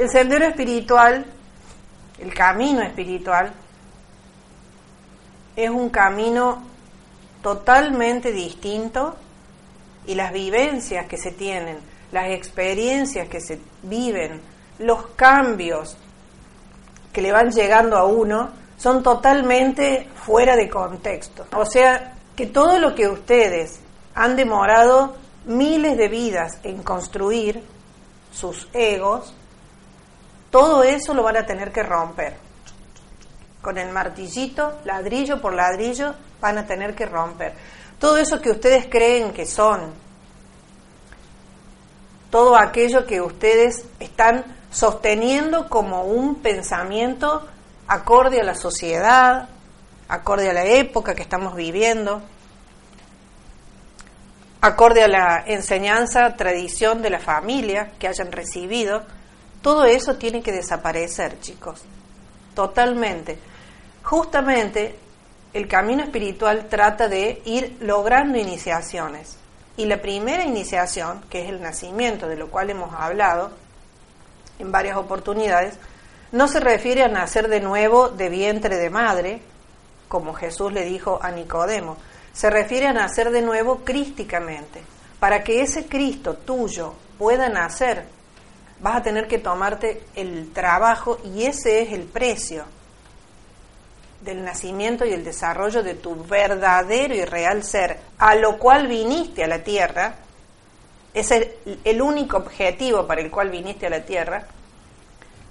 El sendero espiritual, el camino espiritual, es un camino totalmente distinto y las vivencias que se tienen, las experiencias que se viven, los cambios que le van llegando a uno son totalmente fuera de contexto. O sea, que todo lo que ustedes han demorado miles de vidas en construir, sus egos, todo eso lo van a tener que romper. Con el martillito, ladrillo por ladrillo, van a tener que romper. Todo eso que ustedes creen que son, todo aquello que ustedes están sosteniendo como un pensamiento acorde a la sociedad, acorde a la época que estamos viviendo, acorde a la enseñanza, tradición de la familia que hayan recibido, todo eso tiene que desaparecer, chicos, totalmente. Justamente el camino espiritual trata de ir logrando iniciaciones. Y la primera iniciación, que es el nacimiento, de lo cual hemos hablado en varias oportunidades, no se refiere a nacer de nuevo de vientre de madre, como Jesús le dijo a Nicodemo, se refiere a nacer de nuevo crísticamente. Para que ese Cristo tuyo pueda nacer, vas a tener que tomarte el trabajo y ese es el precio del nacimiento y el desarrollo de tu verdadero y real ser, a lo cual viniste a la tierra, es el, el único objetivo para el cual viniste a la tierra,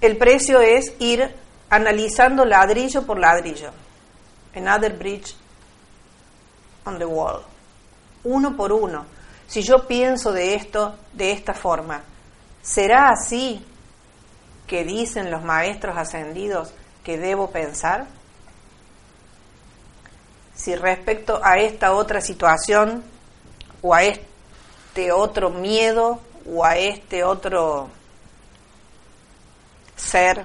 el precio es ir analizando ladrillo por ladrillo. Another bridge on the wall. Uno por uno. Si yo pienso de esto de esta forma, ¿será así que dicen los maestros ascendidos que debo pensar? Si respecto a esta otra situación o a este otro miedo o a este otro ser,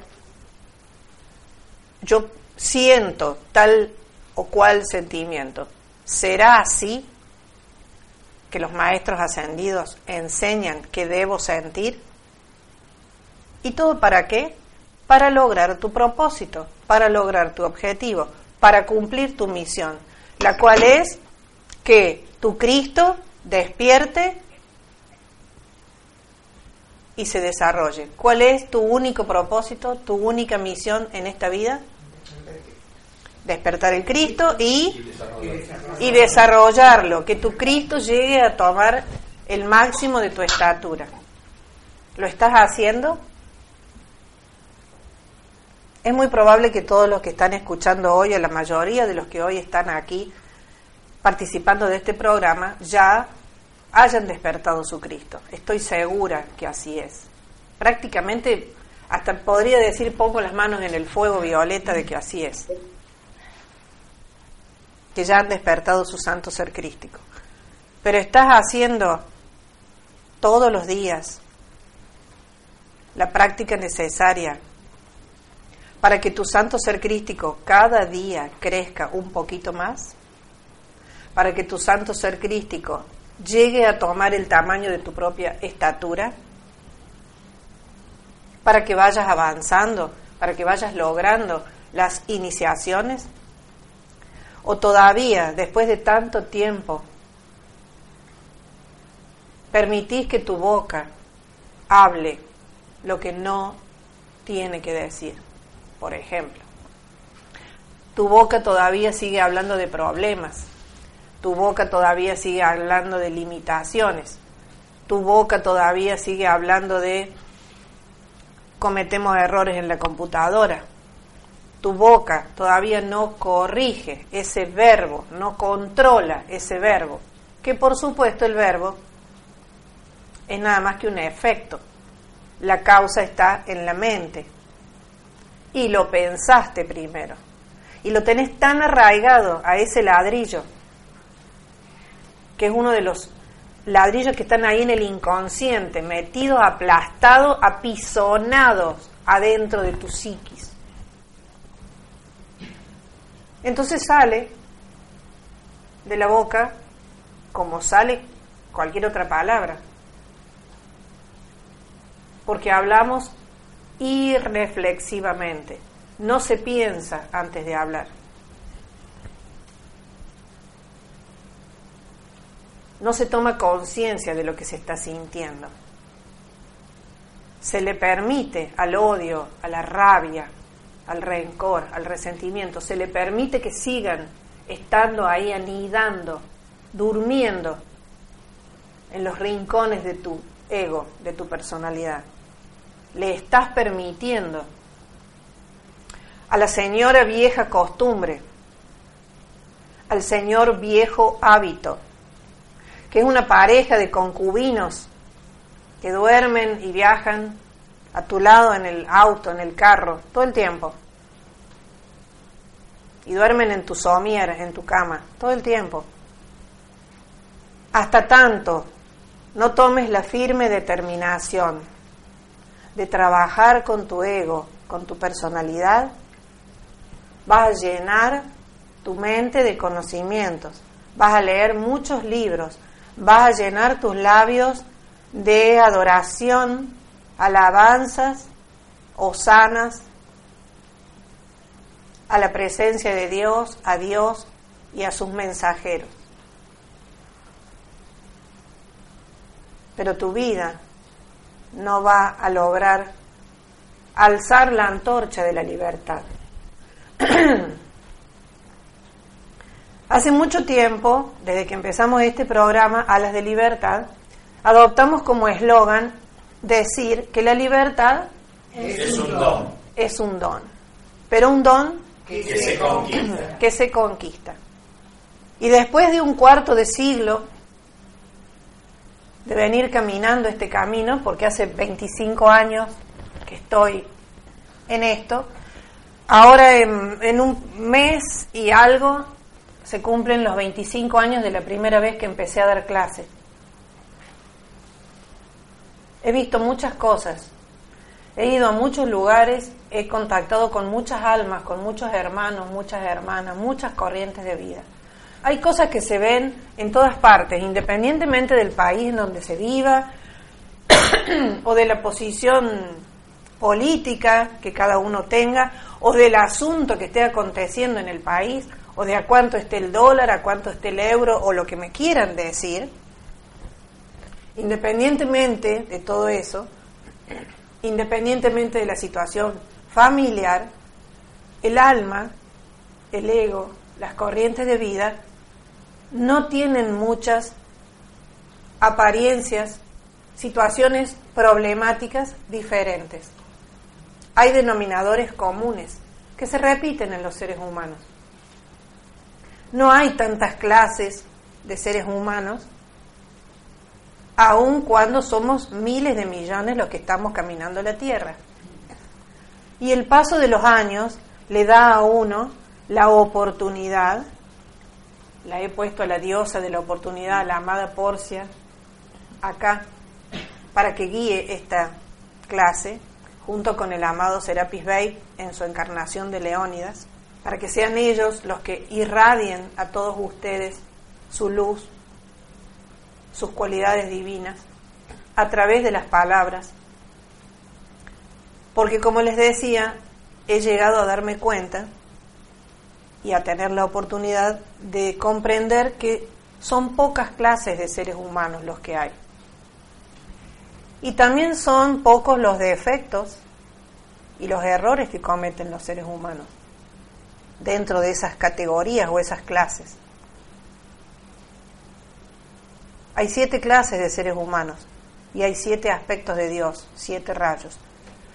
yo siento tal o cual sentimiento. ¿Será así que los maestros ascendidos enseñan que debo sentir? ¿Y todo para qué? Para lograr tu propósito, para lograr tu objetivo, para cumplir tu misión, la cual es que tu Cristo despierte y se desarrolle. ¿Cuál es tu único propósito, tu única misión en esta vida? Despertar el Cristo y, y desarrollarlo, que tu Cristo llegue a tomar el máximo de tu estatura. ¿Lo estás haciendo? Es muy probable que todos los que están escuchando hoy, o la mayoría de los que hoy están aquí participando de este programa, ya hayan despertado su Cristo. Estoy segura que así es. Prácticamente, hasta podría decir, pongo las manos en el fuego violeta de que así es. Que ya han despertado su santo ser crístico. Pero estás haciendo todos los días la práctica necesaria para que tu santo ser crístico cada día crezca un poquito más, para que tu santo ser crístico llegue a tomar el tamaño de tu propia estatura, para que vayas avanzando, para que vayas logrando las iniciaciones? ¿O todavía, después de tanto tiempo, permitís que tu boca hable lo que no tiene que decir? Por ejemplo, tu boca todavía sigue hablando de problemas, tu boca todavía sigue hablando de limitaciones. Tu boca todavía sigue hablando de cometemos errores en la computadora. Tu boca todavía no corrige ese verbo, no controla ese verbo. Que por supuesto el verbo es nada más que un efecto. La causa está en la mente. Y lo pensaste primero. Y lo tenés tan arraigado a ese ladrillo que es uno de los ladrillos que están ahí en el inconsciente, metidos, aplastados, apisonados adentro de tu psiquis. Entonces sale de la boca como sale cualquier otra palabra. Porque hablamos irreflexivamente. No se piensa antes de hablar. No se toma conciencia de lo que se está sintiendo. Se le permite al odio, a la rabia, al rencor, al resentimiento, se le permite que sigan estando ahí anidando, durmiendo en los rincones de tu ego, de tu personalidad. Le estás permitiendo a la señora vieja costumbre, al señor viejo hábito, que es una pareja de concubinos que duermen y viajan a tu lado en el auto, en el carro, todo el tiempo. Y duermen en tu somier, en tu cama, todo el tiempo. Hasta tanto no tomes la firme determinación de trabajar con tu ego, con tu personalidad, vas a llenar tu mente de conocimientos, vas a leer muchos libros, vas a llenar tus labios de adoración, alabanzas, sanas a la presencia de Dios, a Dios y a sus mensajeros. Pero tu vida no va a lograr alzar la antorcha de la libertad. Hace mucho tiempo, desde que empezamos este programa, Alas de Libertad, adoptamos como eslogan decir que la libertad es, un don. Es un don. Pero un don que, se conquista. que se conquista. Y después de un cuarto de siglo de venir caminando este camino, porque hace 25 años que estoy en esto, ahora en, en un mes y algo se cumplen los 25 años de la primera vez que empecé a dar clases. He visto muchas cosas, he ido a muchos lugares, he contactado con muchas almas, con muchos hermanos, muchas hermanas, muchas corrientes de vida. Hay cosas que se ven en todas partes, independientemente del país en donde se viva o de la posición política que cada uno tenga o del asunto que esté aconteciendo en el país o de a cuánto esté el dólar, a cuánto esté el euro o lo que me quieran decir, independientemente de todo eso, independientemente de la situación familiar, el alma, el ego, las corrientes de vida, no tienen muchas apariencias, situaciones problemáticas diferentes. Hay denominadores comunes que se repiten en los seres humanos. No hay tantas clases de seres humanos, aun cuando somos miles de millones los que estamos caminando la Tierra. Y el paso de los años le da a uno la oportunidad, la he puesto a la diosa de la oportunidad, la amada Porcia, acá, para que guíe esta clase, junto con el amado Serapis Bey en su encarnación de Leónidas para que sean ellos los que irradien a todos ustedes su luz, sus cualidades divinas, a través de las palabras. Porque como les decía, he llegado a darme cuenta y a tener la oportunidad de comprender que son pocas clases de seres humanos los que hay. Y también son pocos los defectos y los errores que cometen los seres humanos dentro de esas categorías o esas clases. Hay siete clases de seres humanos y hay siete aspectos de Dios, siete rayos.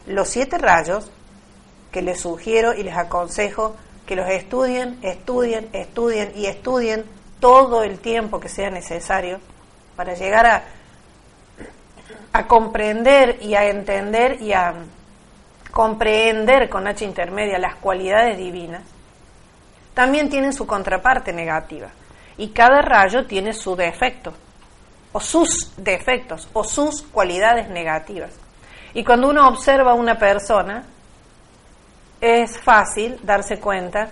Los siete rayos que les sugiero y les aconsejo que los estudien, estudien, estudien y estudien todo el tiempo que sea necesario para llegar a, a comprender y a entender y a comprehender con H intermedia las cualidades divinas también tienen su contraparte negativa. Y cada rayo tiene su defecto, o sus defectos, o sus cualidades negativas. Y cuando uno observa a una persona, es fácil darse cuenta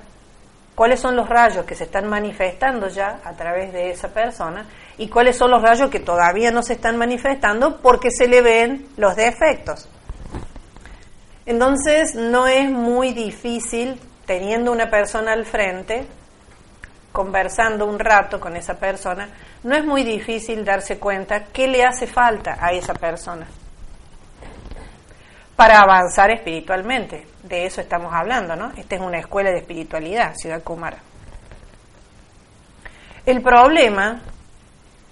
cuáles son los rayos que se están manifestando ya a través de esa persona y cuáles son los rayos que todavía no se están manifestando porque se le ven los defectos. Entonces no es muy difícil, teniendo una persona al frente, conversando un rato con esa persona, no es muy difícil darse cuenta qué le hace falta a esa persona para avanzar espiritualmente. De eso estamos hablando, ¿no? Esta es una escuela de espiritualidad, Ciudad Kumara. El problema,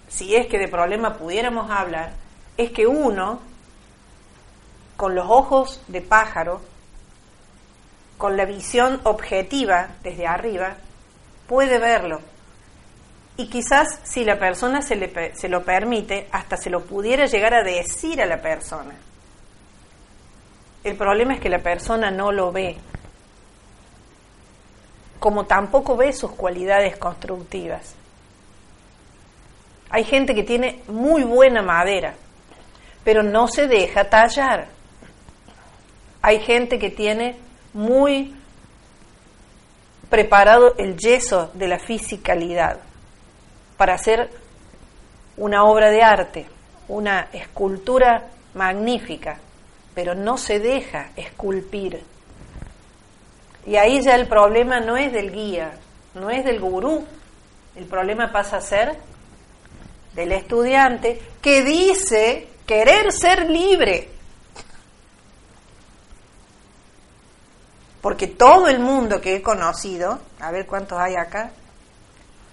si es que de problema pudiéramos hablar, es que uno, con los ojos de pájaro, con la visión objetiva desde arriba, puede verlo. Y quizás si la persona se, le, se lo permite, hasta se lo pudiera llegar a decir a la persona. El problema es que la persona no lo ve, como tampoco ve sus cualidades constructivas. Hay gente que tiene muy buena madera, pero no se deja tallar. Hay gente que tiene muy preparado el yeso de la fisicalidad para hacer una obra de arte, una escultura magnífica, pero no se deja esculpir. Y ahí ya el problema no es del guía, no es del gurú, el problema pasa a ser del estudiante que dice querer ser libre. Porque todo el mundo que he conocido, a ver cuántos hay acá,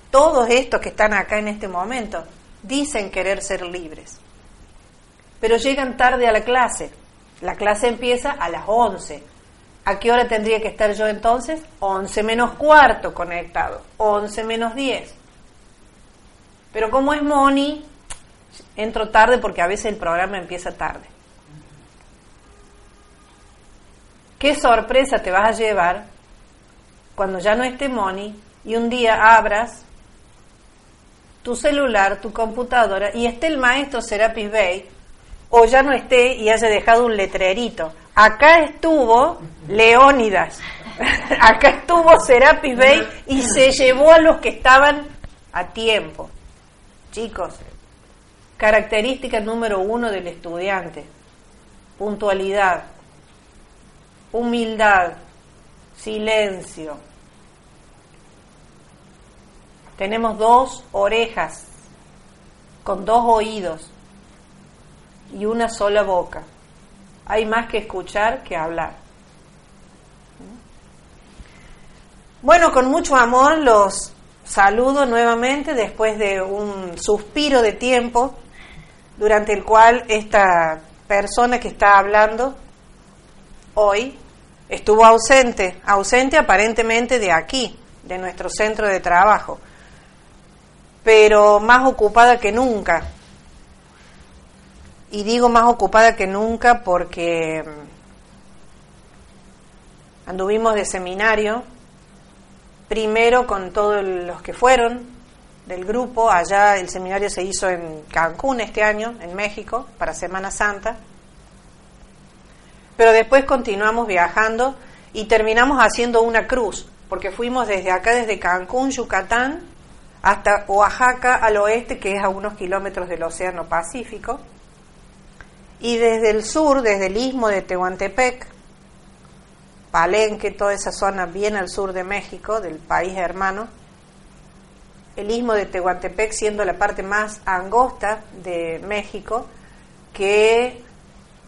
todos estos que están acá en este momento, dicen querer ser libres. Pero llegan tarde a la clase. La clase empieza a las 11. ¿A qué hora tendría que estar yo entonces? 11 menos cuarto conectado, 11 menos 10. Pero como es Moni, entro tarde porque a veces el programa empieza tarde. ¿Qué sorpresa te vas a llevar cuando ya no esté Moni y un día abras tu celular, tu computadora y esté el maestro Serapis Bay o ya no esté y haya dejado un letrerito? Acá estuvo Leónidas, acá estuvo Serapis Bay y se llevó a los que estaban a tiempo. Chicos, característica número uno del estudiante, puntualidad humildad, silencio. Tenemos dos orejas con dos oídos y una sola boca. Hay más que escuchar que hablar. Bueno, con mucho amor los saludo nuevamente después de un suspiro de tiempo durante el cual esta persona que está hablando hoy estuvo ausente, ausente aparentemente de aquí, de nuestro centro de trabajo, pero más ocupada que nunca. Y digo más ocupada que nunca porque mm, anduvimos de seminario, primero con todos los que fueron del grupo, allá el seminario se hizo en Cancún este año, en México, para Semana Santa, pero después continuamos viajando y terminamos haciendo una cruz, porque fuimos desde acá, desde Cancún, Yucatán, hasta Oaxaca al oeste, que es a unos kilómetros del Océano Pacífico, y desde el sur, desde el istmo de Tehuantepec, Palenque, toda esa zona bien al sur de México, del país hermano, el istmo de Tehuantepec siendo la parte más angosta de México, que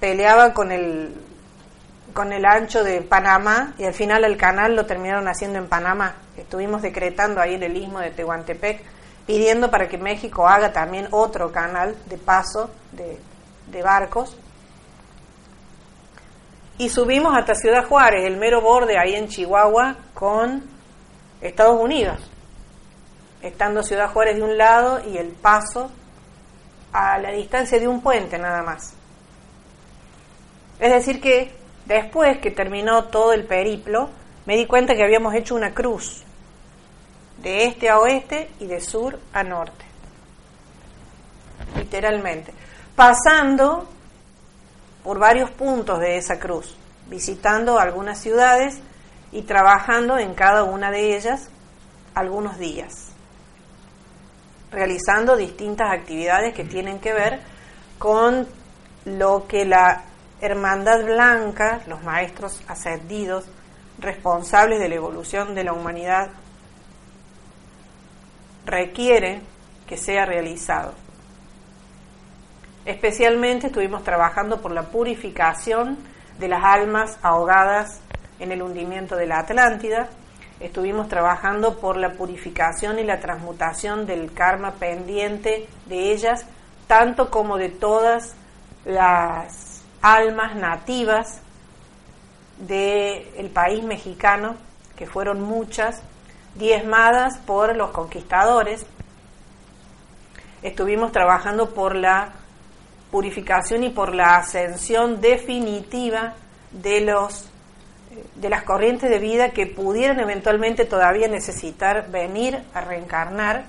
peleaba con el con el ancho de Panamá y al final el canal lo terminaron haciendo en Panamá. Estuvimos decretando ahí en el istmo de Tehuantepec, pidiendo para que México haga también otro canal de paso de, de barcos. Y subimos hasta Ciudad Juárez, el mero borde ahí en Chihuahua, con Estados Unidos, estando Ciudad Juárez de un lado y el paso a la distancia de un puente nada más. Es decir que Después que terminó todo el periplo, me di cuenta que habíamos hecho una cruz, de este a oeste y de sur a norte, literalmente, pasando por varios puntos de esa cruz, visitando algunas ciudades y trabajando en cada una de ellas algunos días, realizando distintas actividades que tienen que ver con lo que la hermandad blanca, los maestros ascendidos, responsables de la evolución de la humanidad, requiere que sea realizado. Especialmente estuvimos trabajando por la purificación de las almas ahogadas en el hundimiento de la Atlántida, estuvimos trabajando por la purificación y la transmutación del karma pendiente de ellas, tanto como de todas las almas nativas del país mexicano, que fueron muchas, diezmadas por los conquistadores. Estuvimos trabajando por la purificación y por la ascensión definitiva de los de las corrientes de vida que pudieran eventualmente todavía necesitar venir a reencarnar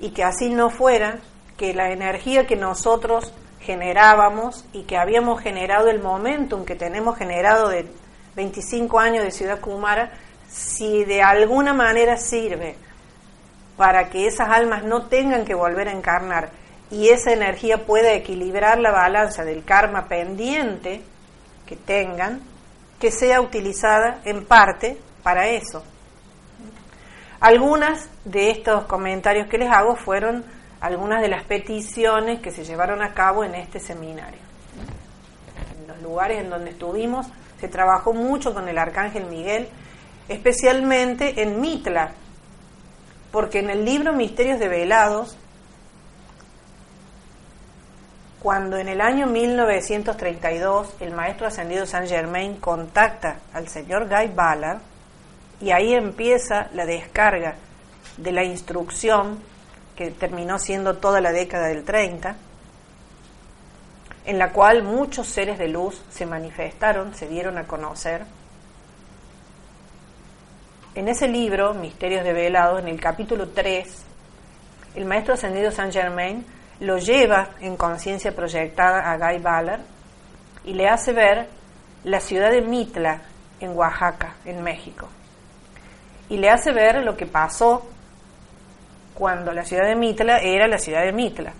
y que así no fuera que la energía que nosotros generábamos y que habíamos generado el momentum que tenemos generado de 25 años de Ciudad Kumara, si de alguna manera sirve para que esas almas no tengan que volver a encarnar y esa energía pueda equilibrar la balanza del karma pendiente que tengan, que sea utilizada en parte para eso. Algunas de estos comentarios que les hago fueron algunas de las peticiones que se llevaron a cabo en este seminario. En los lugares en donde estuvimos se trabajó mucho con el Arcángel Miguel, especialmente en Mitla, porque en el libro Misterios de Velados cuando en el año 1932 el maestro ascendido Saint Germain contacta al señor Guy Ballard y ahí empieza la descarga de la instrucción que terminó siendo toda la década del 30, en la cual muchos seres de luz se manifestaron, se dieron a conocer. En ese libro, Misterios de Velado, en el capítulo 3, el maestro ascendido Saint Germain lo lleva en conciencia proyectada a Guy Ballard y le hace ver la ciudad de Mitla en Oaxaca, en México. Y le hace ver lo que pasó cuando la ciudad de Mitla era la ciudad de Mitla.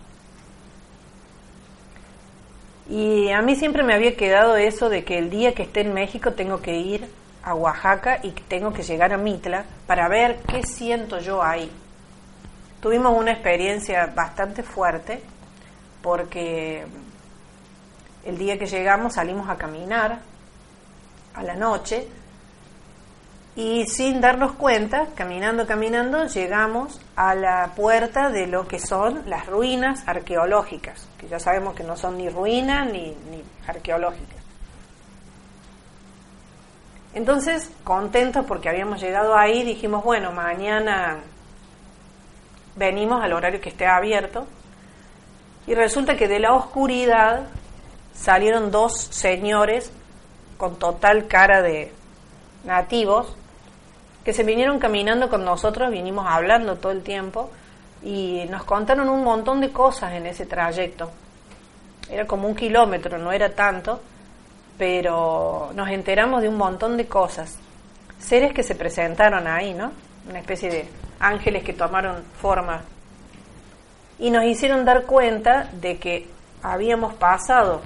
Y a mí siempre me había quedado eso de que el día que esté en México tengo que ir a Oaxaca y tengo que llegar a Mitla para ver qué siento yo ahí. Tuvimos una experiencia bastante fuerte porque el día que llegamos salimos a caminar a la noche y sin darnos cuenta, caminando, caminando, llegamos a la puerta de lo que son las ruinas arqueológicas, que ya sabemos que no son ni ruinas ni, arqueológicas. Entonces, contentos porque habíamos llegado ahí, dijimos, bueno, mañana venimos al horario que esté abierto y resulta que de la oscuridad salieron dos señores con total cara de nativos que se vinieron caminando con nosotros, vinimos hablando todo el tiempo y nos contaron un montón de cosas en ese trayecto. Era como un kilómetro, no era tanto, pero nos enteramos de un montón de cosas. Seres que se presentaron ahí, ¿no? Una especie de ángeles que tomaron forma. Y nos hicieron dar cuenta de que habíamos pasado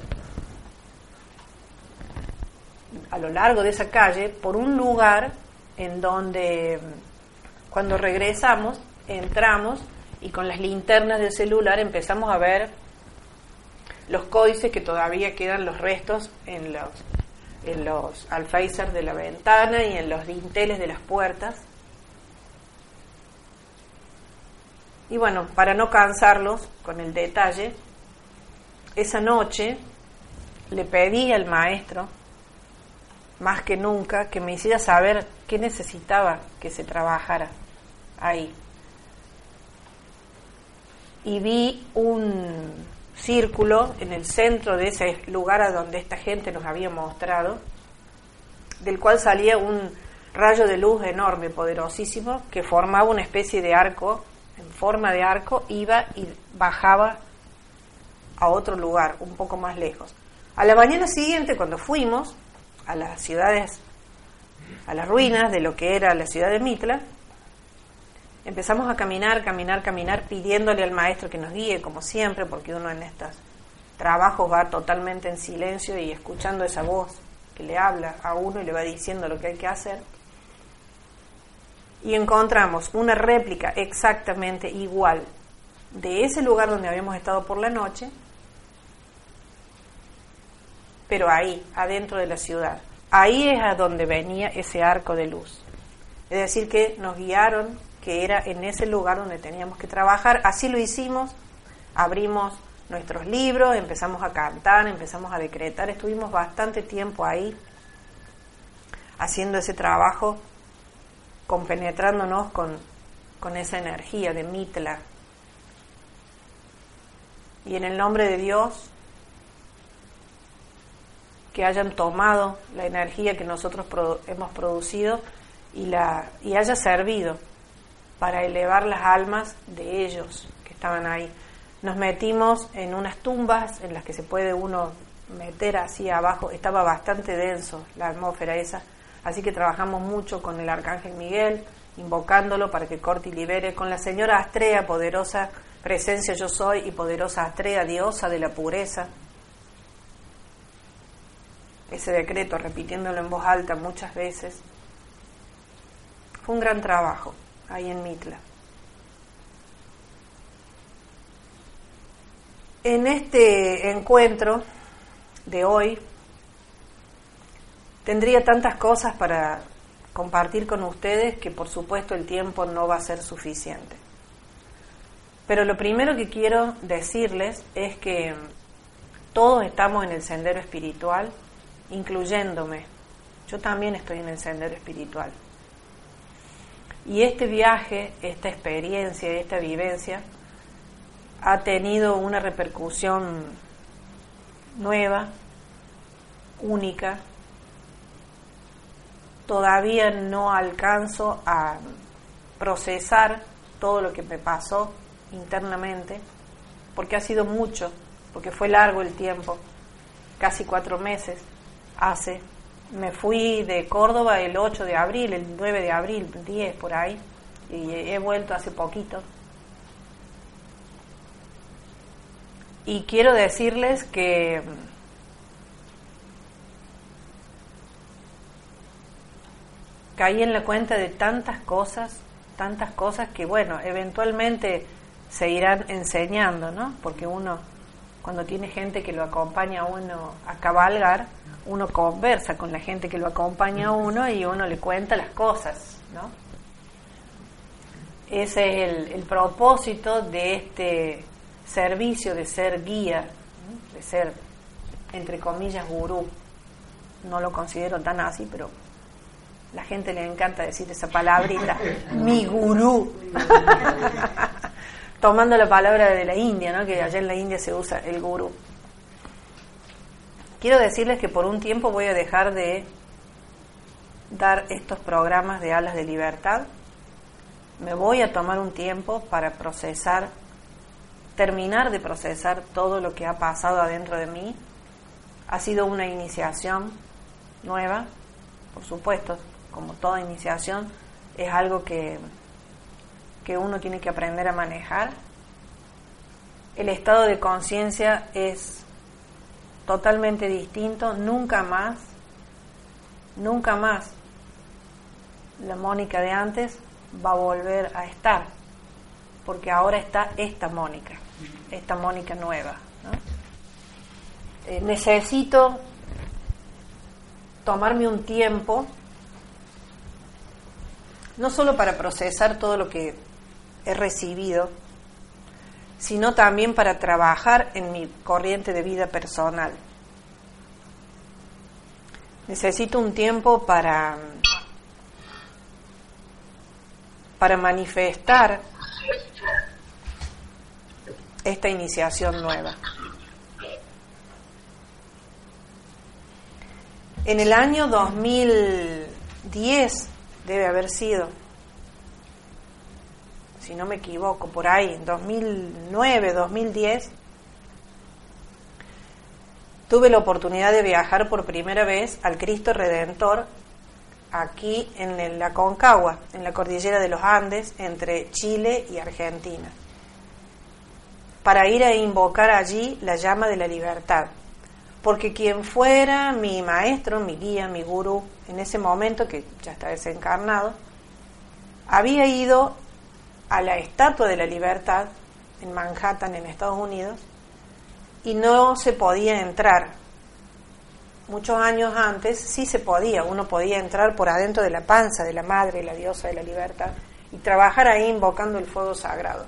a lo largo de esa calle por un lugar en donde cuando regresamos entramos y con las linternas del celular empezamos a ver los códices que todavía quedan los restos en los en los alféizares de la ventana y en los dinteles de las puertas Y bueno, para no cansarlos con el detalle, esa noche le pedí al maestro, más que nunca, que me hiciera saber qué necesitaba que se trabajara ahí. Y vi un círculo en el centro de ese lugar a donde esta gente nos había mostrado, del cual salía un rayo de luz enorme, poderosísimo, que formaba una especie de arco forma de arco, iba y bajaba a otro lugar, un poco más lejos. A la mañana siguiente, cuando fuimos a las ciudades, a las ruinas de lo que era la ciudad de Mitla, empezamos a caminar, caminar, caminar, pidiéndole al maestro que nos guíe, como siempre, porque uno en estas trabajo va totalmente en silencio y escuchando esa voz que le habla a uno y le va diciendo lo que hay que hacer. Y encontramos una réplica exactamente igual de ese lugar donde habíamos estado por la noche, pero ahí, adentro de la ciudad. Ahí es a donde venía ese arco de luz. Es decir, que nos guiaron que era en ese lugar donde teníamos que trabajar. Así lo hicimos, abrimos nuestros libros, empezamos a cantar, empezamos a decretar, estuvimos bastante tiempo ahí haciendo ese trabajo, compenetrándonos con, con esa energía de Mitla. Y en el nombre de Dios, que hayan tomado la energía que nosotros hemos producido y, la, y haya servido para elevar las almas de ellos que estaban ahí. Nos metimos en unas tumbas en las que se puede uno meter así abajo, estaba bastante denso la atmósfera esa, así que trabajamos mucho con el Arcángel Miguel, invocándolo para que corte y libere, con la señora Astrea, poderosa presencia yo soy, y poderosa Astrea, diosa de la pureza. Ese decreto, repitiéndolo en voz alta muchas veces. Fue un gran trabajo ahí en Mitla. En este encuentro de hoy tendría tantas cosas para compartir con ustedes que por supuesto el tiempo no va a ser suficiente. Pero lo primero que quiero decirles es que todos estamos en el sendero espiritual, incluyéndome. Yo también estoy en el sendero espiritual. Y este viaje, esta experiencia, esta vivencia, ha tenido una repercusión nueva, única. Todavía no alcanzo a procesar todo lo que me pasó internamente, porque ha sido mucho, porque fue largo el tiempo, casi cuatro meses hace me fui de Córdoba el 8 de abril, el 9 de abril, 10 por ahí, y he vuelto hace poquito. Y quiero decirles que caí en la cuenta de tantas cosas, tantas cosas que, bueno, eventualmente se irán enseñando, ¿no? Porque uno, cuando tiene gente que lo acompaña a uno a cabalgar, uno conversa con la gente que lo acompaña a uno y uno le cuenta las cosas, ¿no? Ese es el, propósito de este servicio de ser guía, de ser, entre comillas, gurú. No lo considero tan así, pero la gente le encanta decir esa palabrita, mi gurú. Tomando la palabra de la India, ¿no? que allá en la India se usa el gurú. Quiero decirles que por un tiempo voy a dejar de dar estos programas de alas de libertad. Me voy a tomar un tiempo para procesar, terminar de procesar todo lo que ha pasado adentro de mí. Ha sido una iniciación nueva, por supuesto, como toda iniciación, es algo que, que uno tiene que aprender a manejar. El estado de conciencia es totalmente distinto, nunca más, nunca más la Mónica de antes va a volver a estar, porque ahora está esta Mónica, esta Mónica nueva. Eh, necesito tomarme un tiempo, no solo para procesar todo lo que he recibido, sino también para trabajar en mi corriente de vida personal. Necesito un tiempo para, para manifestar esta iniciación nueva. En el año 2010 debe haber sido, si no me equivoco, por ahí, en 2009, 2010, tuve la oportunidad de viajar por primera vez al Cristo Redentor aquí en la Concagua, en la cordillera de los Andes, entre Chile y Argentina. para ir a invocar allí la llama de la libertad. Porque quien fuera mi maestro, mi guía, mi gurú, en ese momento, que ya está desencarnado, había ido a la Estatua de la Libertad en Manhattan, en Estados Unidos, y no se podía entrar. Muchos años antes sí se podía, uno podía entrar por adentro de la panza de la Madre, la diosa de la libertad, y trabajar ahí invocando el fuego sagrado.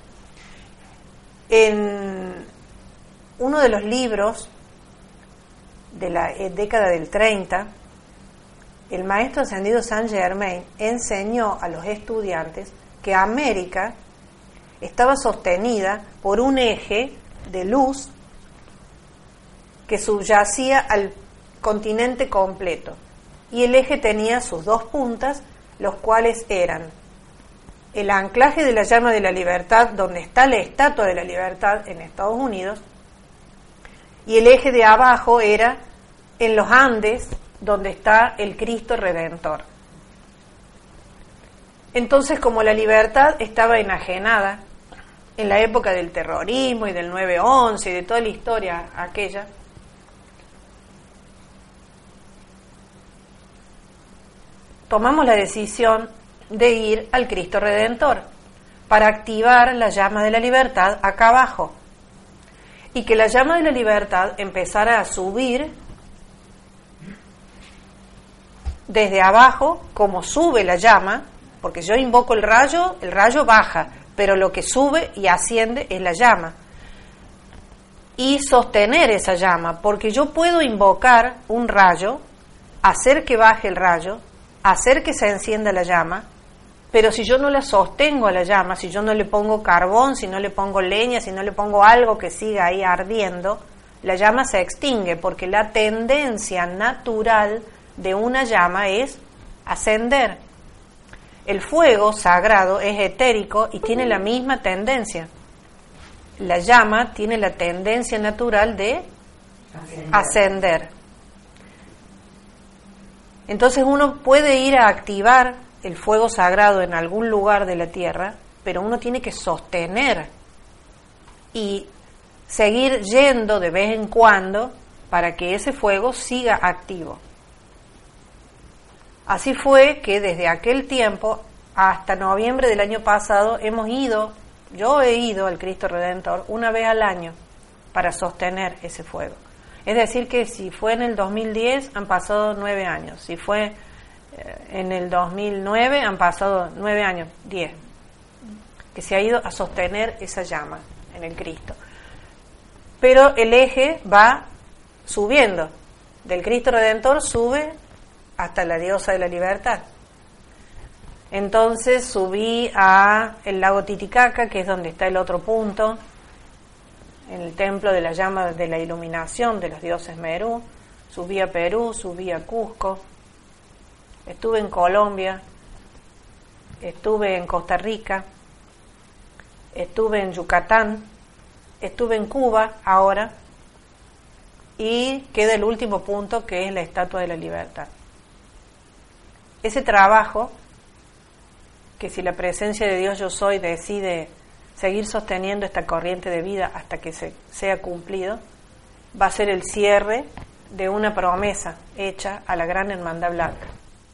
En uno de los libros de la eh, década del 30, el maestro ascendido Saint Germain enseñó a los estudiantes que América estaba sostenida por un eje de luz que subyacía al continente completo. Y el eje tenía sus dos puntas, los cuales eran el anclaje de la llama de la libertad, donde está la estatua de la libertad en Estados Unidos, y el eje de abajo era en los Andes, donde está el Cristo Redentor. Entonces, como la libertad estaba enajenada en la época del terrorismo y del 9-11 y de toda la historia aquella, tomamos la decisión de ir al Cristo Redentor para activar la llama de la libertad acá abajo y que la llama de la libertad empezara a subir desde abajo como sube la llama, porque yo invoco el rayo, el rayo baja, pero lo que sube y asciende es la llama. Y sostener esa llama, porque yo puedo invocar un rayo, hacer que baje el rayo, hacer que se encienda la llama, pero si yo no la sostengo a la llama, si yo no le pongo carbón, si no le pongo leña, si no le pongo algo que siga ahí ardiendo, la llama se extingue, porque la tendencia natural de una llama es ascender. El fuego sagrado es etérico y tiene la misma tendencia. La llama tiene la tendencia natural de ascender. Entonces uno puede ir a activar el fuego sagrado en algún lugar de la tierra, pero uno tiene que sostener y seguir yendo de vez en cuando para que ese fuego siga activo. Así fue que desde aquel tiempo hasta noviembre del año pasado hemos ido, yo he ido al Cristo Redentor una vez al año para sostener ese fuego. Es decir, que si fue en el 2010 han pasado nueve años, si fue eh, en el 2009 han pasado nueve años, diez, que se ha ido a sostener esa llama en el Cristo. Pero el eje va subiendo, del Cristo Redentor sube hasta la diosa de la libertad. Entonces subí a el lago Titicaca, que es donde está el otro punto, en el templo de la llama de la iluminación de los dioses Merú. Subí a Perú, subí a Cusco, estuve en Colombia, estuve en Costa Rica, estuve en Yucatán, estuve en Cuba ahora y queda el último punto que es la Estatua de la Libertad ese trabajo, que si la presencia de Dios yo soy decide seguir sosteniendo esta corriente de vida hasta que se, sea cumplido, va a ser el cierre de una promesa hecha a la gran hermandad blanca,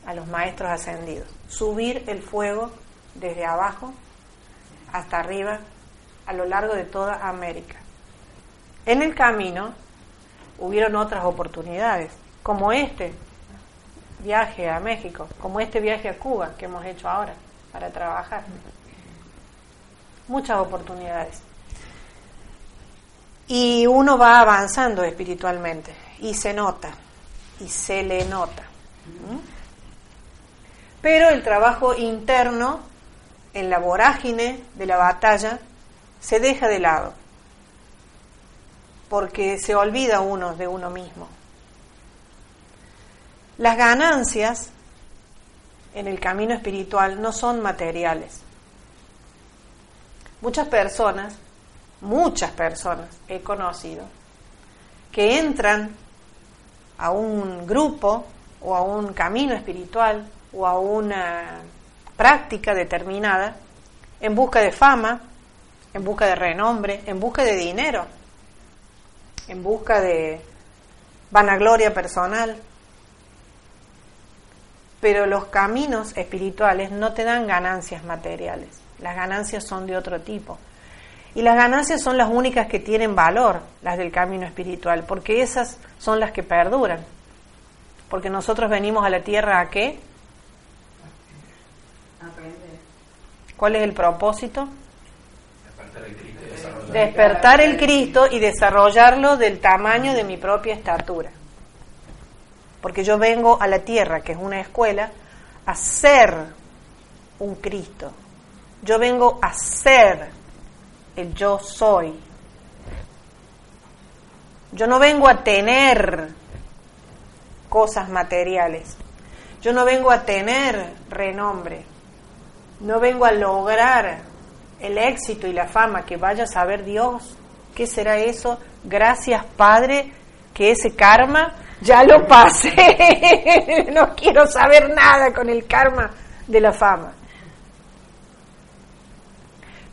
a los maestros ascendidos. Subir el fuego desde abajo hasta arriba a lo largo de toda América. En el camino hubieron otras oportunidades, como este, viaje a México, como este viaje a Cuba que hemos hecho ahora para trabajar. Muchas oportunidades. Y uno va avanzando espiritualmente y se nota, y se le nota. Pero el trabajo interno, en la vorágine de la batalla, se deja de lado, porque se olvida uno de uno mismo. Las ganancias en el camino espiritual no son materiales. Muchas personas, muchas personas he conocido, que entran a un grupo o a un camino espiritual o a una práctica determinada en busca de fama, en busca de renombre, en busca de dinero, en busca de vanagloria personal. Pero los caminos espirituales no te dan ganancias materiales, las ganancias son de otro tipo. Y las ganancias son las únicas que tienen valor, las del camino espiritual, porque esas son las que perduran. Porque nosotros venimos a la tierra a qué? ¿Cuál es el propósito? Despertar el Cristo y desarrollarlo del tamaño de mi propia estatura. Porque yo vengo a la tierra, que es una escuela, a ser un Cristo. Yo vengo a ser el yo soy. Yo no vengo a tener cosas materiales. Yo no vengo a tener renombre. No vengo a lograr el éxito y la fama que vaya a saber Dios. ¿Qué será eso? Gracias, Padre, que ese karma ya lo pasé. no quiero saber nada con el karma de la fama.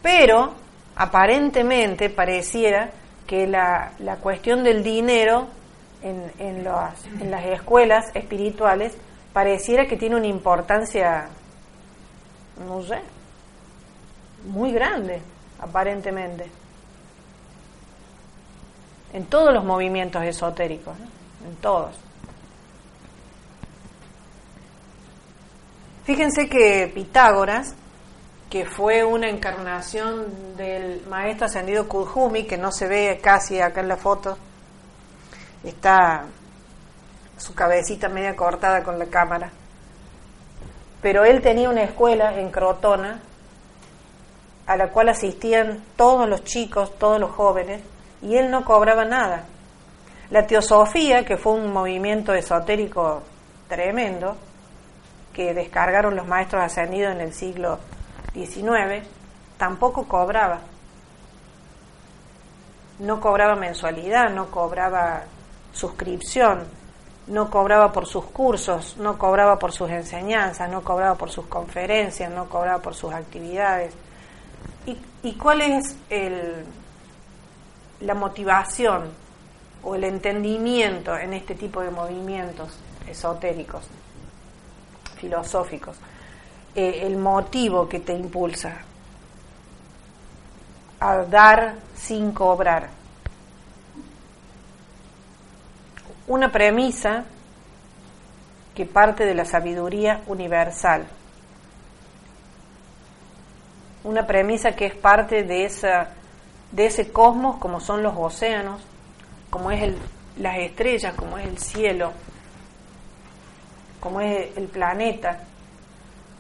Pero aparentemente pareciera que la, la cuestión del dinero en, en, en las escuelas espirituales pareciera que tiene una importancia, no sé, muy grande, aparentemente. En todos los movimientos esotéricos, en todos. Fíjense que Pitágoras que fue una encarnación del maestro ascendido Kudjumi, que no se ve casi acá en la foto, está su cabecita media cortada con la cámara. Pero él tenía una escuela en Crotona a la cual asistían todos los chicos, todos los jóvenes, y él no cobraba nada. La teosofía, que fue un movimiento esotérico tremendo, que descargaron los maestros ascendidos en el siglo 19, tampoco cobraba. No cobraba mensualidad, no cobraba suscripción, no cobraba por sus cursos, no cobraba por sus enseñanzas, no cobraba por sus conferencias, no cobraba por sus actividades. ¿Y, y cuál es el, la motivación o el entendimiento en este tipo de movimientos esotéricos, filosóficos? Eh, el motivo que te impulsa a dar sin cobrar. Una premisa que parte de la sabiduría universal. Una premisa que es parte de, esa, de ese cosmos como son los océanos, como es el, las estrellas, como es el cielo, como es el planeta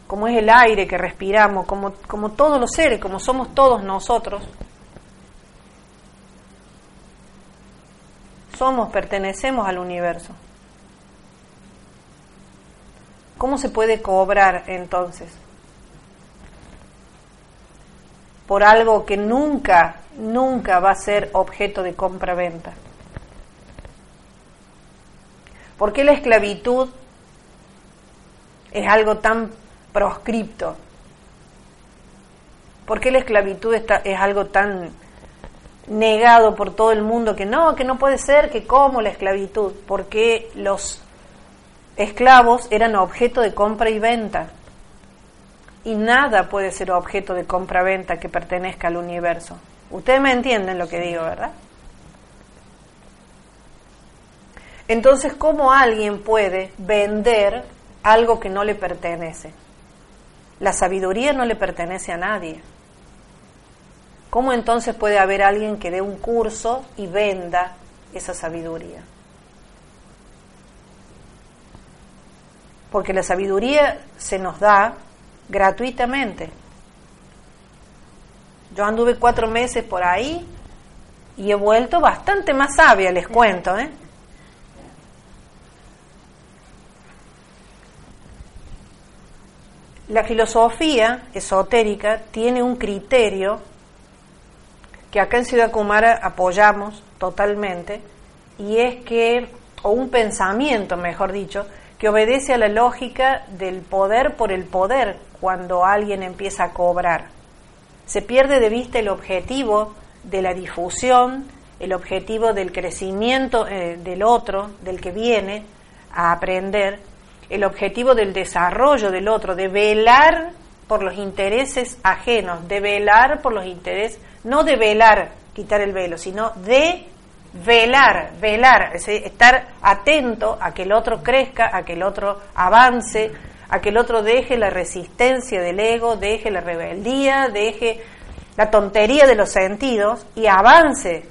como es el aire que respiramos, como, como todos los seres, como somos todos nosotros, somos, pertenecemos al universo. ¿Cómo se puede cobrar entonces? Por algo que nunca, nunca va a ser objeto de compra-venta. ¿Por qué la esclavitud es algo tan proscripto. ¿Por qué la esclavitud está, es algo tan negado por todo el mundo que no, que no puede ser, que como la esclavitud? Porque los esclavos eran objeto de compra y venta. Y nada puede ser objeto de compra-venta que pertenezca al universo. Ustedes me entienden lo que digo, ¿verdad? Entonces, ¿cómo alguien puede vender algo que no le pertenece? La sabiduría no le pertenece a nadie. ¿Cómo entonces puede haber alguien que dé un curso y venda esa sabiduría? Porque la sabiduría se nos da gratuitamente. Yo anduve cuatro meses por ahí y he vuelto bastante más sabia, les cuento, ¿eh? La filosofía esotérica tiene un criterio que acá en Ciudad Kumara apoyamos totalmente, y es que, o un pensamiento, mejor dicho, que obedece a la lógica del poder por el poder cuando alguien empieza a cobrar. Se pierde de vista el objetivo de la difusión, el objetivo del crecimiento eh, del otro, del que viene a aprender, el objetivo del desarrollo del otro, de velar por los intereses ajenos, de velar por los intereses, no de velar, quitar el velo, sino de velar, velar, es estar atento a que el otro crezca, a que el otro avance, a que el otro deje la resistencia del ego, deje la rebeldía, deje la tontería de los sentidos y avance.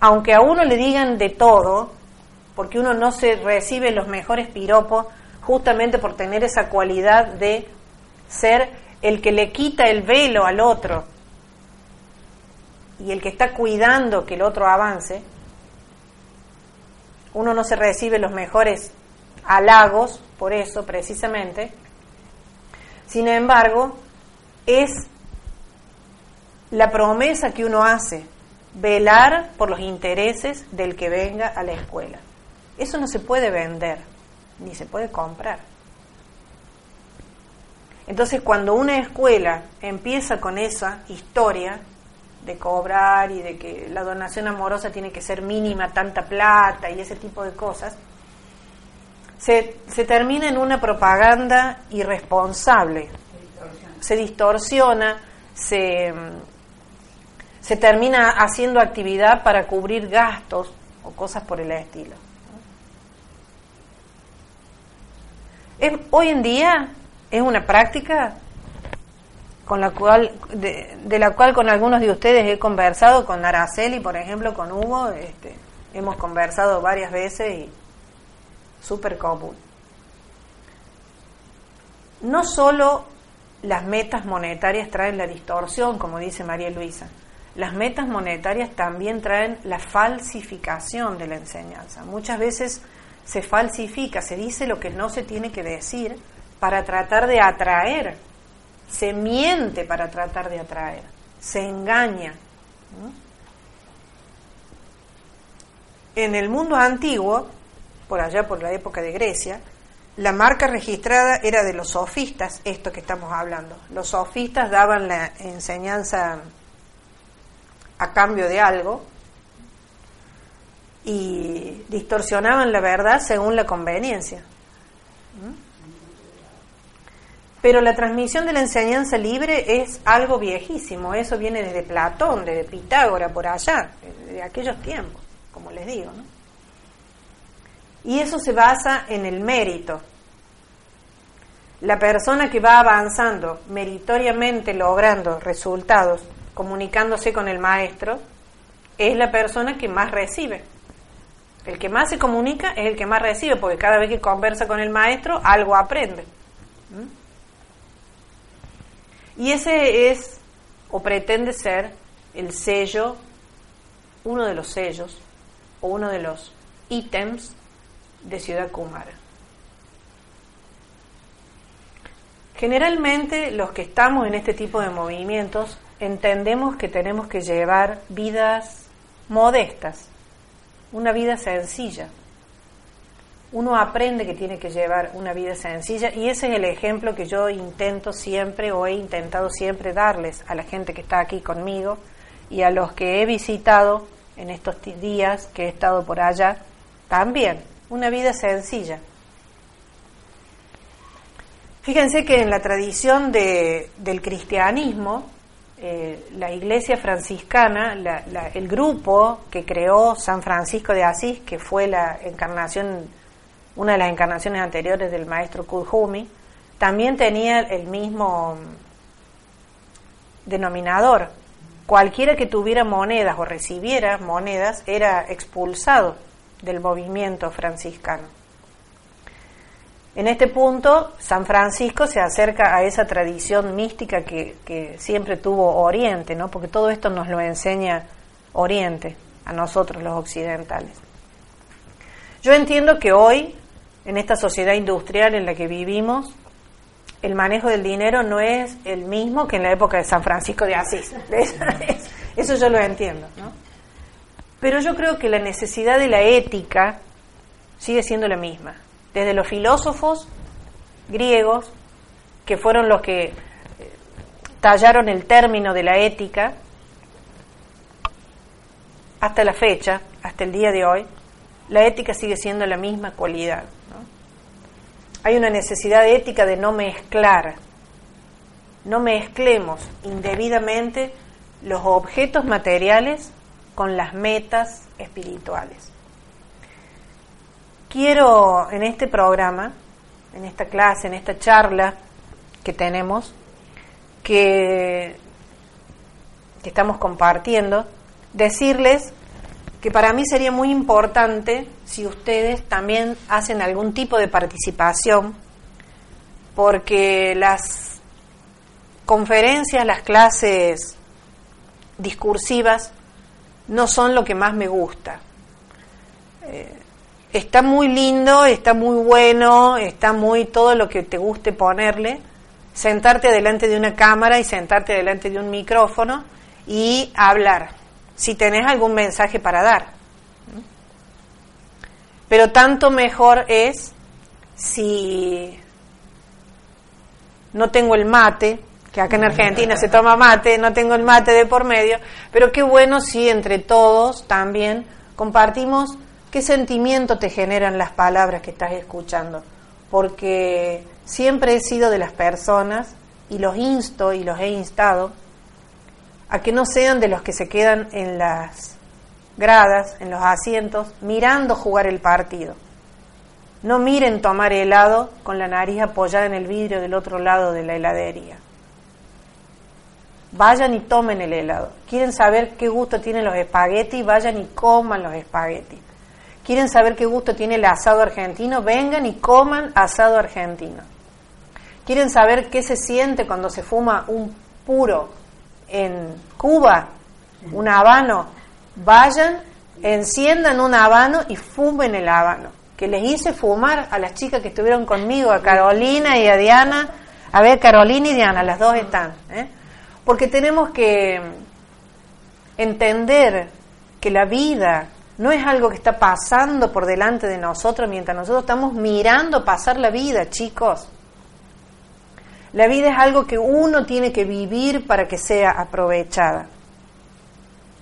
Aunque a uno le digan de todo, porque uno no se recibe los mejores piropos justamente por tener esa cualidad de ser el que le quita el velo al otro y el que está cuidando que el otro avance, uno no se recibe los mejores halagos por eso precisamente. Sin embargo, es la promesa que uno hace, velar por los intereses del que venga a la escuela. Eso no se puede vender, ni se puede comprar. Entonces, cuando una escuela empieza con esa historia de cobrar y de que la donación amorosa tiene que ser mínima, tanta plata y ese tipo de cosas, se, se termina en una propaganda irresponsable. Se distorsiona, se, se termina haciendo actividad para cubrir gastos o cosas por el estilo. Hoy en día es una práctica con la cual, de, la cual con algunos de ustedes he conversado, con Araceli, por ejemplo, con Hugo, este, hemos conversado varias veces y súper común. No solo las metas monetarias traen la distorsión, como dice María Luisa, las metas monetarias también traen la falsificación de la enseñanza. Muchas veces se falsifica, se dice lo que no se tiene que decir para tratar de atraer, se miente para tratar de atraer, se engaña. En el mundo antiguo, por allá por la época de Grecia, la marca registrada era de los sofistas, esto que estamos hablando. Los sofistas daban la enseñanza a cambio de algo, y distorsionaban la verdad según la conveniencia. Pero la transmisión de la enseñanza libre es algo viejísimo, eso viene desde Platón, desde Pitágora, por allá, de aquellos tiempos, como les digo. Y eso se basa en el mérito. La persona que va avanzando meritoriamente, logrando resultados, comunicándose con el maestro, es la persona que más recibe. El que más se comunica es el que más recibe, porque cada vez que conversa con el maestro, algo aprende. ¿Mm? Y ese es, o pretende ser, el sello, uno de los sellos, o uno de los ítems de Ciudad Kumara. Generalmente los que estamos en este tipo de movimientos entendemos que tenemos que llevar vidas modestas, una vida sencilla. Uno aprende que tiene que llevar una vida sencilla y ese es el ejemplo que yo intento siempre o he intentado siempre darles a la gente que está aquí conmigo y a los que he visitado en estos días que he estado por allá, también una vida sencilla. Fíjense que en la tradición de, del cristianismo, eh, la iglesia franciscana, el grupo que creó San Francisco de Asís, que fue la encarnación, una de las encarnaciones anteriores del maestro Kudhumi, también tenía el mismo denominador. Cualquiera que tuviera monedas o recibiera monedas era expulsado del movimiento franciscano. En este punto, San Francisco se acerca a esa tradición mística que, siempre tuvo Oriente, ¿no? porque todo esto nos lo enseña Oriente, a nosotros los occidentales. Yo entiendo que hoy, en esta sociedad industrial en la que vivimos, el manejo del dinero no es el mismo que en la época de San Francisco de Asís. Eso yo lo entiendo. ¿no? Pero yo creo que la necesidad de la ética sigue siendo la misma desde los filósofos griegos, que fueron los que eh, tallaron el término de la ética, hasta la fecha, hasta el día de hoy, la ética sigue siendo la misma cualidad. Hay una necesidad ética de no mezclar, no mezclemos indebidamente los objetos materiales con las metas espirituales. Quiero en este programa, en esta clase, en esta charla que tenemos, que, que estamos compartiendo, decirles que para mí sería muy importante si ustedes también hacen algún tipo de participación, porque las conferencias, las clases discursivas no son lo que más me gusta. Eh, está muy lindo, está muy bueno, está muy todo lo que te guste ponerle, sentarte delante de una cámara y sentarte delante de un micrófono y hablar, si tenés algún mensaje para dar. Pero tanto mejor es si no tengo el mate, que acá en Argentina se toma mate, no tengo el mate de por medio, pero qué bueno si entre todos también compartimos qué sentimiento te generan las palabras que estás escuchando, porque siempre he sido de las personas y los insto y los he instado a que no sean de los que se quedan en las gradas, en los asientos, mirando jugar el partido. No miren tomar helado con la nariz apoyada en el vidrio del otro lado de la heladería vayan y tomen el helado. Quieren saber qué gusto tienen los espaguetis, vayan y coman los espaguetis. Quieren saber qué gusto tiene el asado argentino, vengan y coman asado argentino. Quieren saber qué se siente cuando se fuma un puro en Cuba, un habano, vayan, enciendan un habano y fumen el habano. Que les hice fumar a las chicas que estuvieron conmigo, a Carolina y a Diana. A ver, Carolina y Diana, las dos están. ¿eh? porque tenemos que entender que la vida no es algo que está pasando por delante de nosotros mientras nosotros estamos mirando pasar la vida, chicos. La vida es algo que uno tiene que vivir para que sea aprovechada.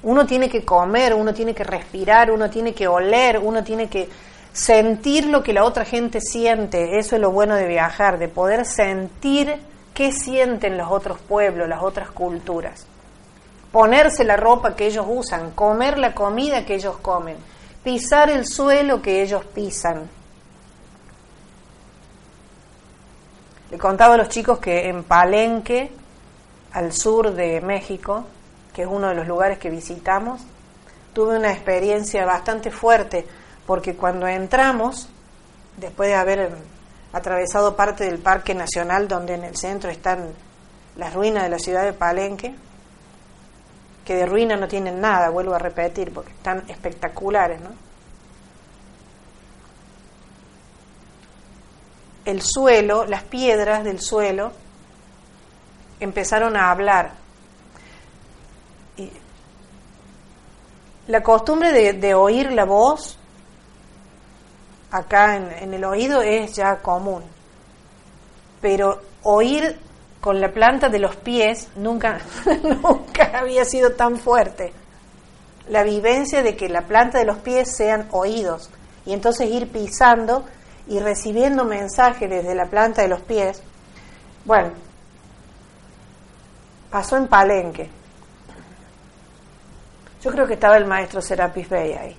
Uno tiene que comer, uno tiene que respirar, uno tiene que oler, uno tiene que sentir lo que la otra gente siente. Eso es lo bueno de viajar, de poder sentir qué sienten los otros pueblos, las otras culturas. Ponerse la ropa que ellos usan, comer la comida que ellos comen, pisar el suelo que ellos pisan. Le contaba a los chicos que en Palenque, al sur de México, que es uno de los lugares que visitamos, tuve una experiencia bastante fuerte, porque cuando entramos, después de haber atravesado parte del Parque Nacional donde en el centro están las ruinas de la ciudad de Palenque, que de ruina no tienen nada, vuelvo a repetir, porque están espectaculares, ¿no? El suelo, las piedras del suelo, empezaron a hablar. La costumbre de, de oír la voz acá en, el oído es ya común, pero oír con la planta de los pies nunca, nunca había sido tan fuerte. La vivencia de que la planta de los pies sean oídos y entonces ir pisando y recibiendo mensajes desde la planta de los pies. Bueno, pasó en Palenque. Yo creo que estaba el maestro Serapis Bey ahí.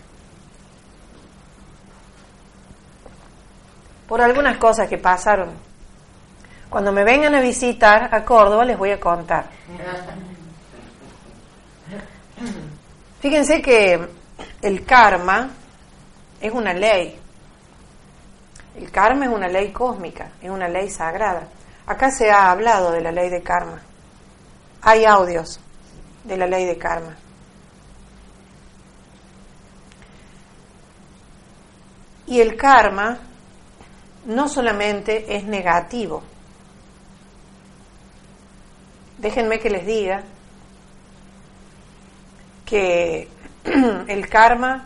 por algunas cosas que pasaron. Cuando me vengan a visitar a Córdoba les voy a contar. Fíjense que el karma es una ley. El karma es una ley cósmica, es una ley sagrada. Acá se ha hablado de la ley de karma. Hay audios de la ley de karma. Y el karma no solamente es negativo. Déjenme que les diga que el karma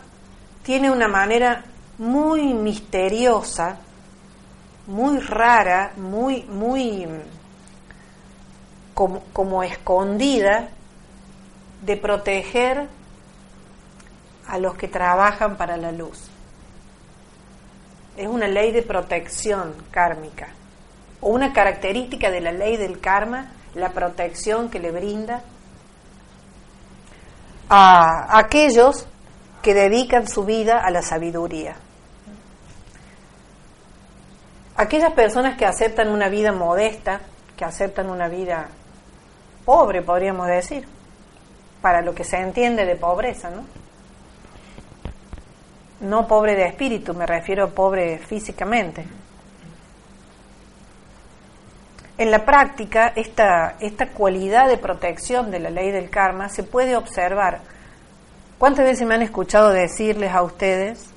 tiene una manera muy misteriosa, muy rara, muy, muy como, como escondida de proteger a los que trabajan para la luz. Es una ley de protección kármica o una característica de la ley del karma, la protección que le brinda a aquellos que dedican su vida a la sabiduría. Aquellas personas que aceptan una vida modesta, que aceptan una vida pobre, podríamos decir, para lo que se entiende de pobreza, ¿no? No pobre de espíritu, me refiero a pobre físicamente. En la práctica, esta, esta cualidad de protección de la ley del karma se puede observar. ¿Cuántas veces me han escuchado decirles a ustedes,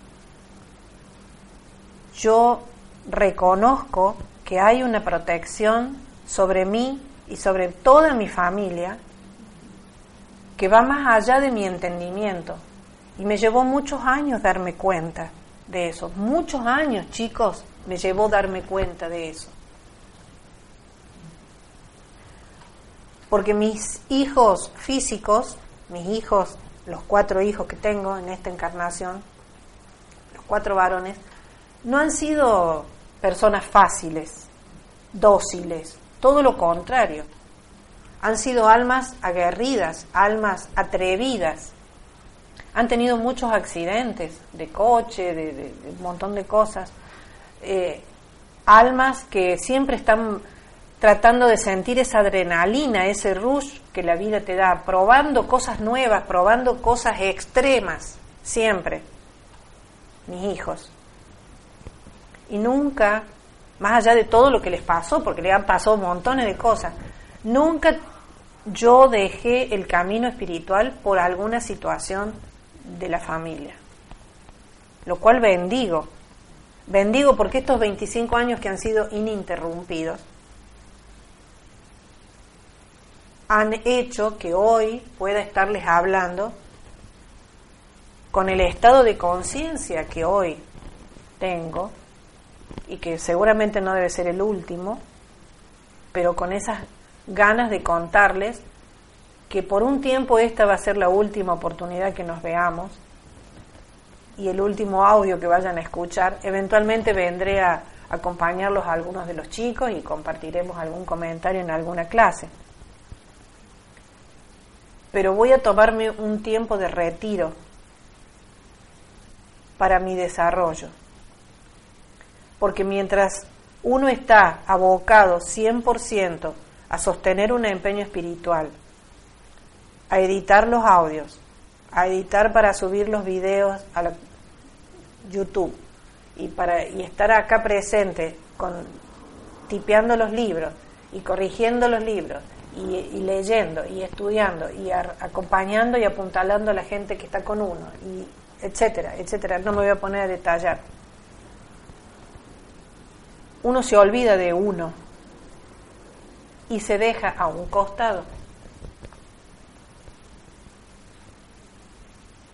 yo reconozco que hay una protección sobre mí y sobre toda mi familia que va más allá de mi entendimiento. Y me llevó muchos años darme cuenta de eso. Muchos años, chicos, me llevó darme cuenta de eso. Porque mis hijos físicos, mis hijos, los cuatro hijos que tengo en esta encarnación, los cuatro varones, no han sido personas fáciles, dóciles, todo lo contrario. Han sido almas aguerridas, almas atrevidas. Han tenido muchos accidentes de coche, de, un montón de cosas. Eh, almas que siempre están tratando de sentir esa adrenalina, ese rush que la vida te da, probando cosas nuevas, probando cosas extremas, siempre. Mis hijos. Y nunca más allá de todo lo que les pasó, porque le han pasado montones de cosas, nunca yo dejé el camino espiritual por alguna situación de la familia, lo cual bendigo. Bendigo porque estos 25 años que han sido ininterrumpidos han hecho que hoy pueda estarles hablando con el estado de conciencia que hoy tengo y que seguramente no debe ser el último, pero con esas ganas de contarles que por un tiempo esta va a ser la última oportunidad que nos veamos y el último audio que vayan a escuchar. Eventualmente vendré a acompañarlos a algunos de los chicos y compartiremos algún comentario en alguna clase. Pero voy a tomarme un tiempo de retiro para mi desarrollo. Porque mientras uno está abocado 100% a sostener un empeño espiritual, a editar los audios, a editar para subir los videos a YouTube y para y estar acá presente con tipeando los libros y corrigiendo los libros y, leyendo y estudiando y acompañando y apuntalando a la gente que está con uno y etcétera, etcétera. No me voy a poner a detallar uno se olvida de uno y se deja a un costado.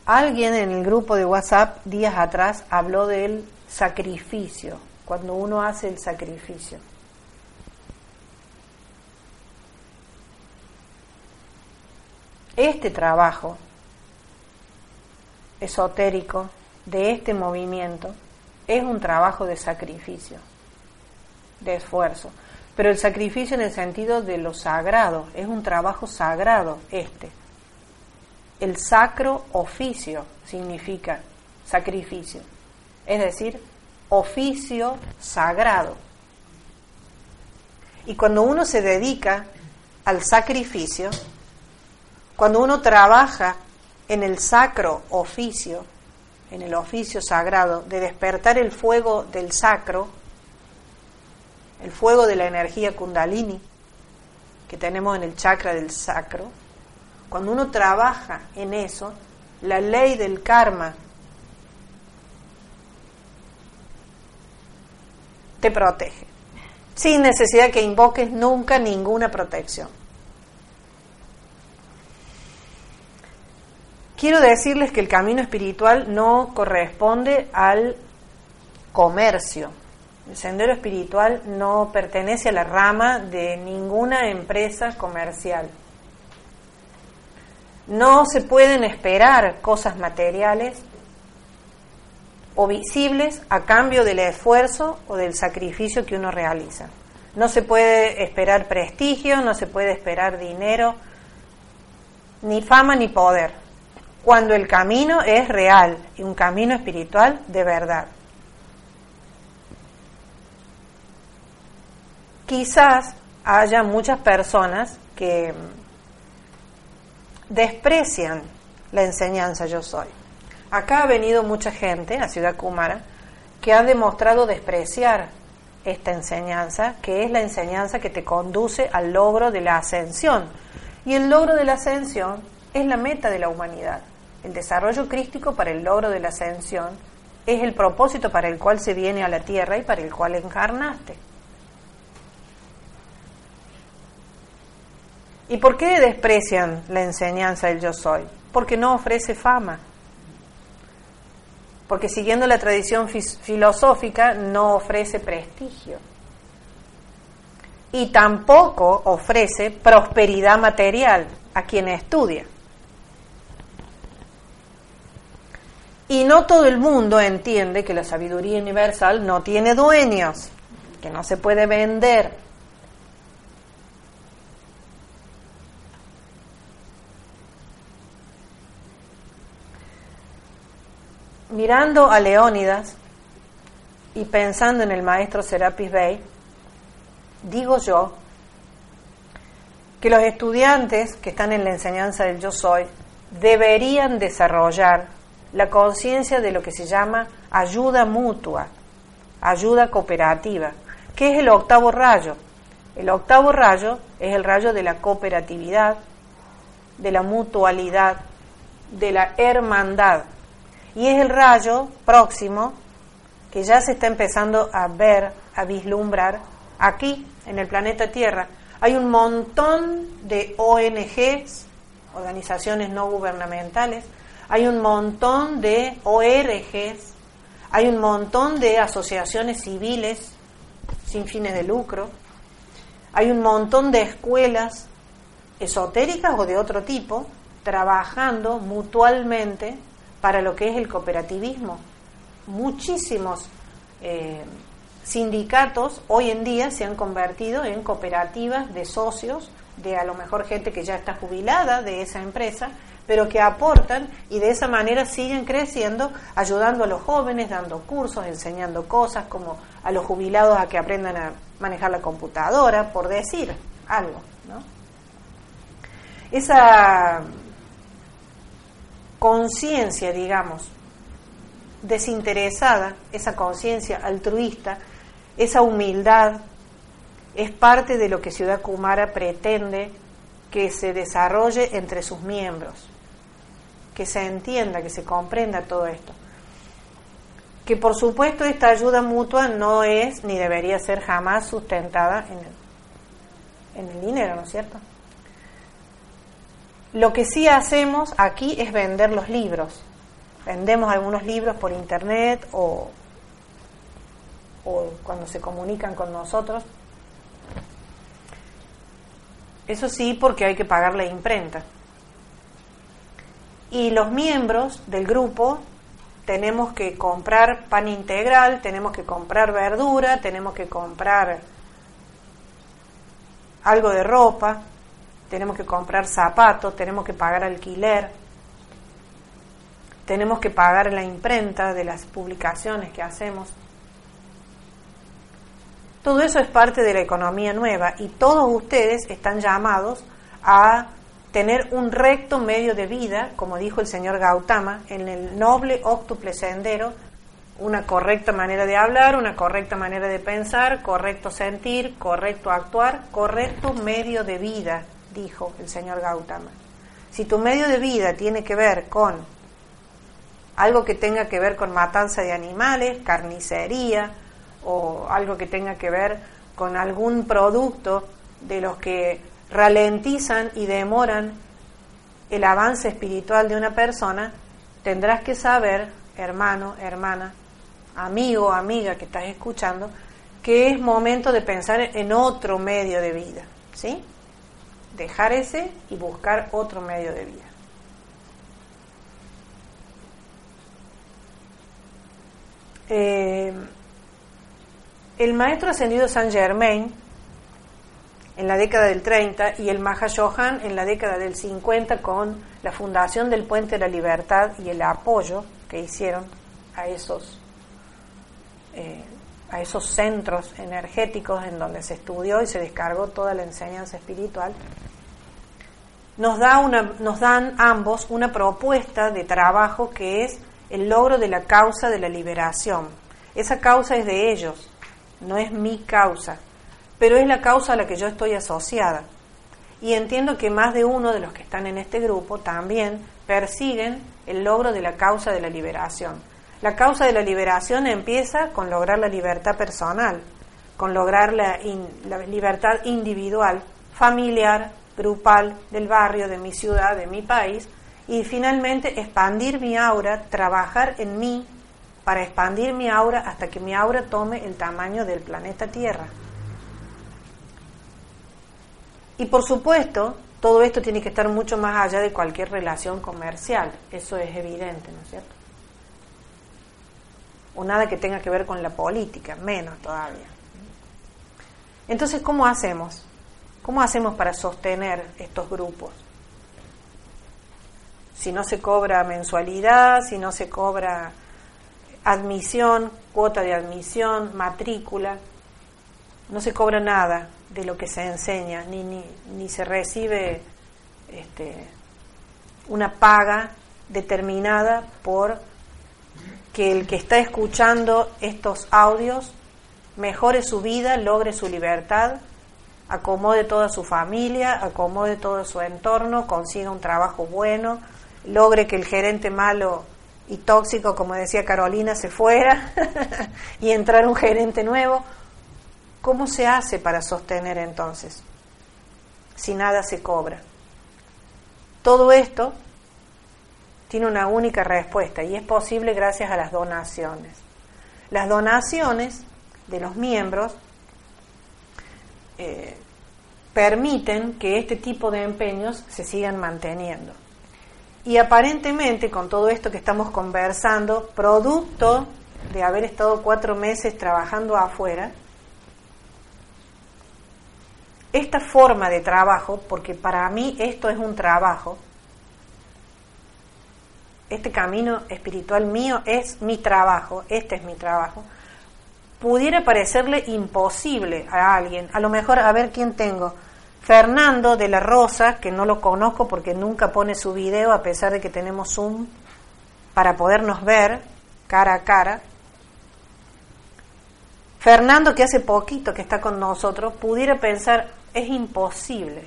Alguien en el grupo de WhatsApp días atrás habló del sacrificio, cuando uno hace el sacrificio. Este trabajo esotérico de este movimiento es un trabajo de sacrificio de esfuerzo. Pero el sacrificio en el sentido de lo sagrado, es un trabajo sagrado este. El sacro oficio significa sacrificio, es decir, oficio sagrado. Y cuando uno se dedica al sacrificio, cuando uno trabaja en el sacro oficio, en el oficio sagrado de despertar el fuego del sacro, el fuego de la energía kundalini que tenemos en el chakra del sacro, cuando uno trabaja en eso, la ley del karma te protege, sin necesidad que invoques nunca ninguna protección. Quiero decirles que el camino espiritual no corresponde al comercio, El sendero espiritual no pertenece a la rama de ninguna empresa comercial. No se pueden esperar cosas materiales o visibles a cambio del esfuerzo o del sacrificio que uno realiza. No se puede esperar prestigio, no se puede esperar dinero, ni fama ni poder, cuando el camino es real y un camino espiritual de verdad. Quizás haya muchas personas que desprecian la enseñanza yo soy. Acá ha venido mucha gente a Ciudad Cúmara que ha demostrado despreciar esta enseñanza, que es la enseñanza que te conduce al logro de la ascensión. Y el logro de la ascensión es la meta de la humanidad. El desarrollo crístico para el logro de la ascensión es el propósito para el cual se viene a la tierra y para el cual encarnaste. ¿Y por qué desprecian la enseñanza del yo soy? Porque no ofrece fama. Porque siguiendo la tradición filosófica no ofrece prestigio. Y tampoco ofrece prosperidad material a quien estudia. Y no todo el mundo entiende que la sabiduría universal no tiene dueños, que no se puede vender, mirando a Leónidas y pensando en el maestro Serapis Bey, digo yo que los estudiantes que están en la enseñanza del yo soy deberían desarrollar la conciencia de lo que se llama ayuda mutua, ayuda cooperativa, que es el octavo rayo. El octavo rayo es el rayo de la cooperatividad, de la mutualidad, de la hermandad y es el rayo próximo que ya se está empezando a ver, a vislumbrar aquí en el planeta Tierra. Hay un montón de ONGs, organizaciones no gubernamentales, hay un montón de ORGs, hay un montón de asociaciones civiles sin fines de lucro, hay un montón de escuelas esotéricas o de otro tipo trabajando mutualmente para lo que es el cooperativismo. Muchísimos eh, sindicatos hoy en día se han convertido en cooperativas de socios, de a lo mejor gente que ya está jubilada de esa empresa, pero que aportan y de esa manera siguen creciendo, ayudando a los jóvenes, dando cursos, enseñando cosas, como a los jubilados a que aprendan a manejar la computadora, por decir algo. ¿no? Esa conciencia, digamos, desinteresada, esa conciencia altruista, esa humildad, es parte de lo que Ciudad Kumara pretende que se desarrolle entre sus miembros, que se entienda, que se comprenda todo esto. Que por supuesto esta ayuda mutua no es ni debería ser jamás sustentada en el, en el dinero, ¿no es cierto? Lo que sí hacemos aquí es vender los libros. Vendemos algunos libros por internet o, o cuando se comunican con nosotros. Eso sí, porque hay que pagar la imprenta. Y los miembros del grupo tenemos que comprar pan integral, tenemos que comprar verdura, tenemos que comprar algo de ropa, tenemos que comprar zapatos, tenemos que pagar alquiler, tenemos que pagar la imprenta de las publicaciones que hacemos. Todo eso es parte de la economía nueva y todos ustedes están llamados a tener un recto medio de vida, como dijo el señor Gautama, en el noble octuple sendero, una correcta manera de hablar, una correcta manera de pensar, correcto sentir, correcto actuar, correcto medio de vida dijo el señor Gautama. Si tu medio de vida tiene que ver con algo que tenga que ver con matanza de animales, carnicería, o algo que tenga que ver con algún producto de los que ralentizan y demoran el avance espiritual de una persona, tendrás que saber, hermano, hermana, amigo, amiga que estás escuchando, que es momento de pensar en otro medio de vida, ¿sí? Dejar ese y buscar otro medio de vida. Eh, el maestro ascendido Saint Germain en la década del 30 y el Mahayohan en la década del 50 con la fundación del Puente de la Libertad y el apoyo que hicieron a esos eh, a esos centros energéticos en donde se estudió y se descargó toda la enseñanza espiritual, nos, da una, nos dan ambos una propuesta de trabajo que es el logro de la causa de la liberación. Esa causa es de ellos, no es mi causa, pero es la causa a la que yo estoy asociada. Y entiendo que más de uno de los que están en este grupo también persiguen el logro de la causa de la liberación. La causa de la liberación empieza con lograr la libertad personal, con lograr la, libertad individual, familiar, grupal, del barrio, de mi ciudad, de mi país, y finalmente expandir mi aura, trabajar en mí para expandir mi aura hasta que mi aura tome el tamaño del planeta Tierra. Y por supuesto, todo esto tiene que estar mucho más allá de cualquier relación comercial, eso es evidente, ¿no es cierto? o nada que tenga que ver con la política, menos todavía. Entonces, ¿cómo hacemos? ¿Cómo hacemos para sostener estos grupos? Si no se cobra mensualidad, si no se cobra admisión, cuota de admisión, matrícula, no se cobra nada de lo que se enseña, ni, ni, ni se recibe este, una paga determinada por que el que está escuchando estos audios mejore su vida, logre su libertad, acomode toda su familia, acomode todo su entorno, consiga un trabajo bueno, logre que el gerente malo y tóxico, como decía Carolina, se fuera y entrar un gerente nuevo. ¿Cómo se hace para sostener entonces si nada se cobra? Todo esto tiene una única respuesta y es posible gracias a las donaciones. Las donaciones de los miembros eh, permiten que este tipo de empeños se sigan manteniendo. Y aparentemente con todo esto que estamos conversando, producto de haber estado cuatro meses trabajando afuera, esta forma de trabajo, porque para mí esto es un trabajo, este camino espiritual mío es mi trabajo, este es mi trabajo, pudiera parecerle imposible a alguien, a lo mejor a ver quién tengo, Fernando de la Rosa, que no lo conozco porque nunca pone su video a pesar de que tenemos Zoom para podernos ver cara a cara. Fernando, que hace poquito que está con nosotros, pudiera pensar, es imposible.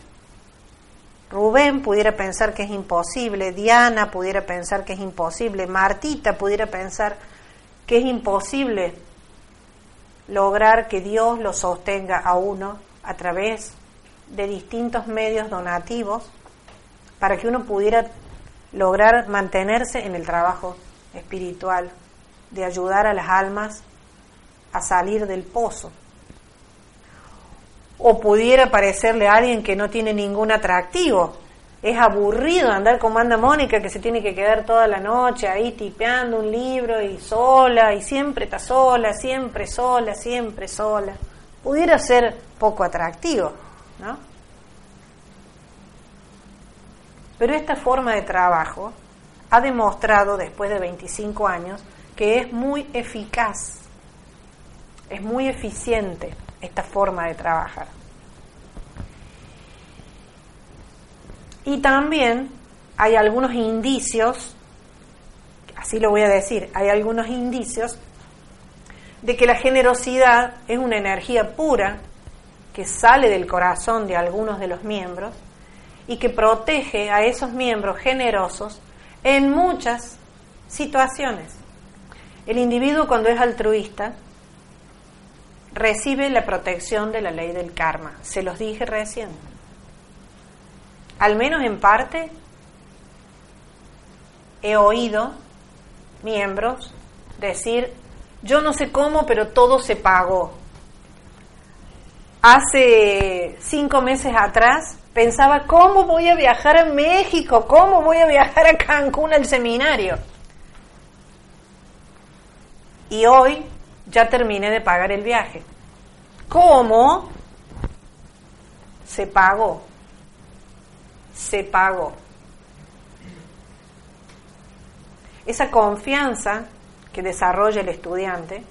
Rubén pudiera pensar que es imposible, Diana pudiera pensar que es imposible, Martita pudiera pensar que es imposible lograr que Dios lo sostenga a uno a través de distintos medios donativos para que uno pudiera lograr mantenerse en el trabajo espiritual, de ayudar a las almas a salir del pozo o pudiera parecerle a alguien que no tiene ningún atractivo. Es aburrido andar como anda Mónica, que se tiene que quedar toda la noche ahí tipeando un libro y sola, y siempre está sola, siempre sola, siempre sola. Pudiera ser poco atractivo, ¿no? Pero esta forma de trabajo ha demostrado después de 25 años que es muy eficaz, es muy eficiente esta forma de trabajar. Y también hay algunos indicios, así lo voy a decir, hay algunos indicios de que la generosidad es una energía pura que sale del corazón de algunos de los miembros y que protege a esos miembros generosos en muchas situaciones. El individuo cuando es altruista recibe la protección de la ley del karma. Se los dije recién. Al menos en parte he oído miembros decir, yo no sé cómo, pero todo se pagó. hace cinco meses atrás pensaba, ¿cómo voy a viajar a México? ¿Cómo voy a viajar a Cancún al seminario? Y hoy ya terminé de pagar el viaje. ¿Cómo? Se pagó. Se pagó. Esa confianza que desarrolla el estudiante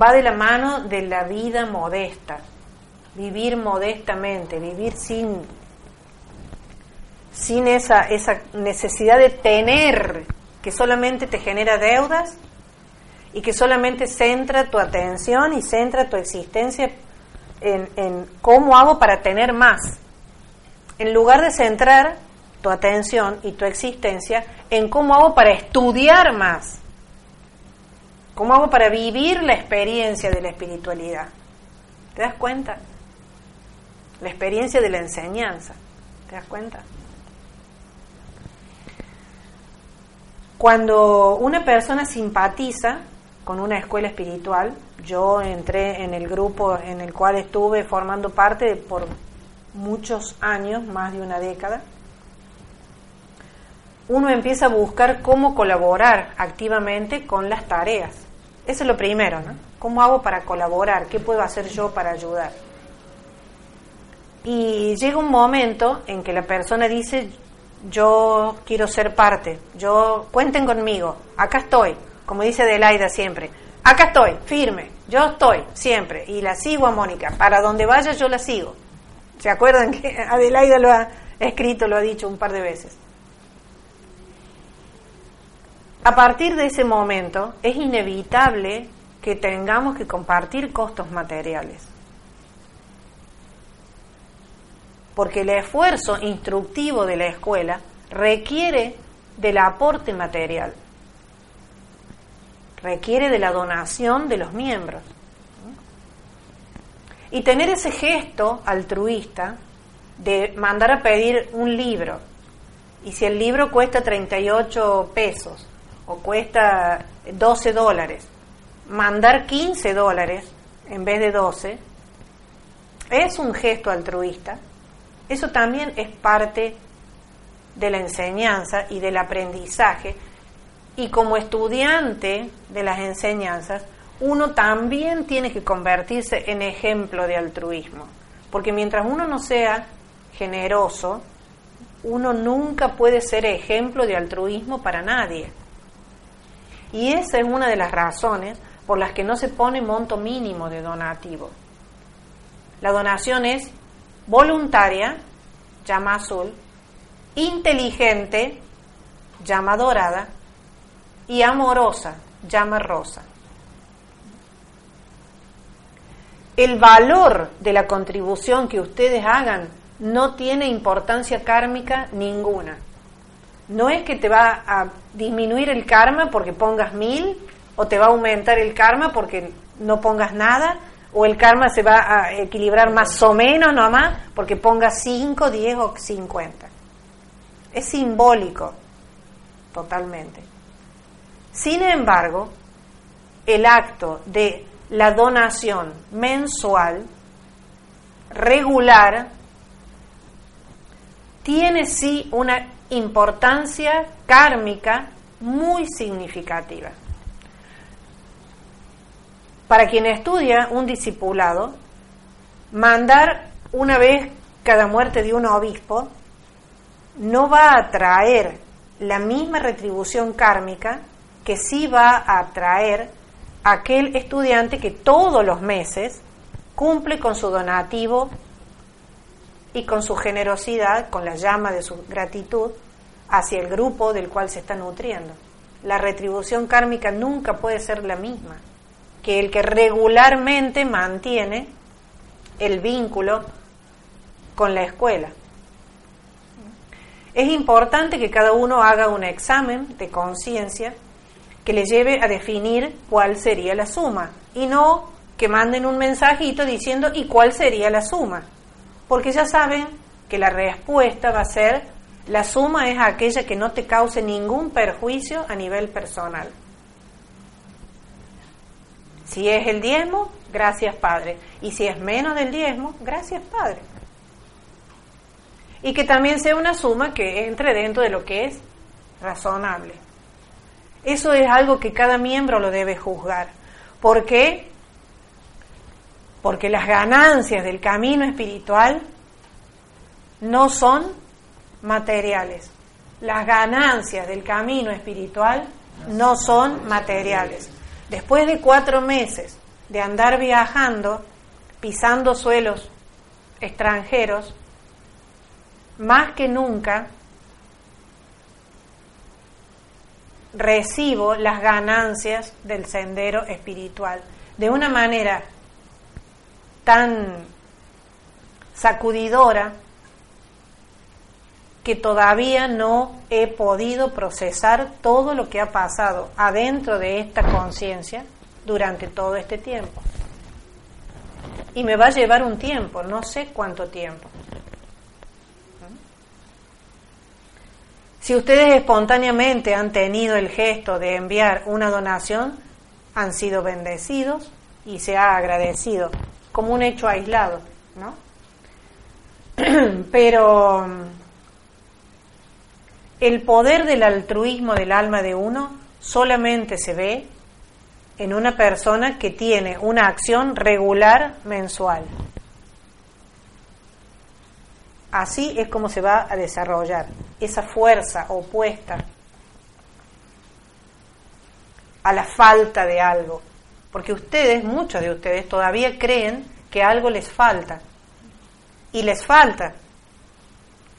va de la mano de la vida modesta, vivir modestamente, vivir sin, sin esa, esa necesidad de tener que solamente te genera deudas y que solamente centra tu atención y centra tu existencia en, en cómo hago para tener más, en lugar de centrar tu atención y tu existencia en cómo hago para estudiar más, cómo hago para vivir la experiencia de la espiritualidad. ¿Te das cuenta? La experiencia de la enseñanza. ¿Te das cuenta? Cuando una persona simpatiza con una escuela espiritual, yo entré en el grupo en el cual estuve formando parte por muchos años, más de una década, uno empieza a buscar cómo colaborar activamente con las tareas. Eso es lo primero, ¿no? ¿Cómo hago para colaborar? ¿Qué puedo hacer yo para ayudar? Y llega un momento en que la persona dice, yo quiero ser parte, yo cuenten conmigo, acá estoy, como dice Adelaida siempre, acá estoy, firme, yo estoy siempre, y la sigo a Mónica, para donde vaya yo la sigo. ¿Se acuerdan que Adelaida lo ha escrito, lo ha dicho un par de veces? A partir de ese momento es inevitable que tengamos que compartir costos materiales. Porque el esfuerzo instructivo de la escuela requiere del aporte material, requiere de la donación de los miembros. Y tener ese gesto altruista de mandar a pedir un libro, y si el libro cuesta 38 pesos, o cuesta 12 dólares, mandar 15 dólares en vez de 12 es un gesto altruista. Eso también es parte de la enseñanza y del aprendizaje. Y como estudiante de las enseñanzas, uno también tiene que convertirse en ejemplo de altruismo. Porque mientras uno no sea generoso, uno nunca puede ser ejemplo de altruismo para nadie. Y esa es una de las razones por las que no se pone monto mínimo de donativo. La donación es voluntaria, llama azul, inteligente, llama dorada, y amorosa, llama rosa. El valor de la contribución que ustedes hagan no tiene importancia kármica ninguna no es que te va a disminuir el karma porque pongas mil, o te va a aumentar el karma porque no pongas nada, o el karma se va a equilibrar más o menos nomás porque pongas 5, 10 o 50. Es simbólico, totalmente. Sin embargo, el acto de la donación mensual, regular, tiene sí una importancia kármica muy significativa. Para quien estudia un discipulado, mandar una vez cada muerte de un obispo no va a traer la misma retribución kármica que sí va a traer aquel estudiante que todos los meses cumple con su donativo y con su generosidad, con la llama de su gratitud hacia el grupo del cual se está nutriendo. La retribución kármica nunca puede ser la misma que el que regularmente mantiene el vínculo con la escuela. Es importante que cada uno haga un examen de conciencia que le lleve a definir cuál sería la suma y no que manden un mensajito diciendo ¿y cuál sería la suma? porque ya saben que la respuesta va a ser la suma es aquella que no te cause ningún perjuicio a nivel personal. Si es el diezmo, gracias Padre. Y si es menos del diezmo, gracias Padre. Y que también sea una suma que entre dentro de lo que es razonable. Eso es algo que cada miembro lo debe juzgar. ¿Por qué? Porque las ganancias del camino espiritual no son materiales. Las ganancias del camino espiritual no son materiales. Después de cuatro meses de andar viajando, pisando suelos extranjeros, más que nunca recibo las ganancias del sendero espiritual de una manera tan sacudidora que todavía no he podido procesar todo lo que ha pasado adentro de esta conciencia durante todo este tiempo. Y me va a llevar un tiempo, no sé cuánto tiempo. Si ustedes espontáneamente han tenido el gesto de enviar una donación, han sido bendecidos y se ha agradecido como un hecho aislado, ¿no? Pero el poder del altruismo del alma de uno solamente se ve en una persona que tiene una acción regular mensual. Así es como se va a desarrollar esa fuerza opuesta a la falta de algo. Porque ustedes, muchos de ustedes, todavía creen que algo les falta. Y les falta.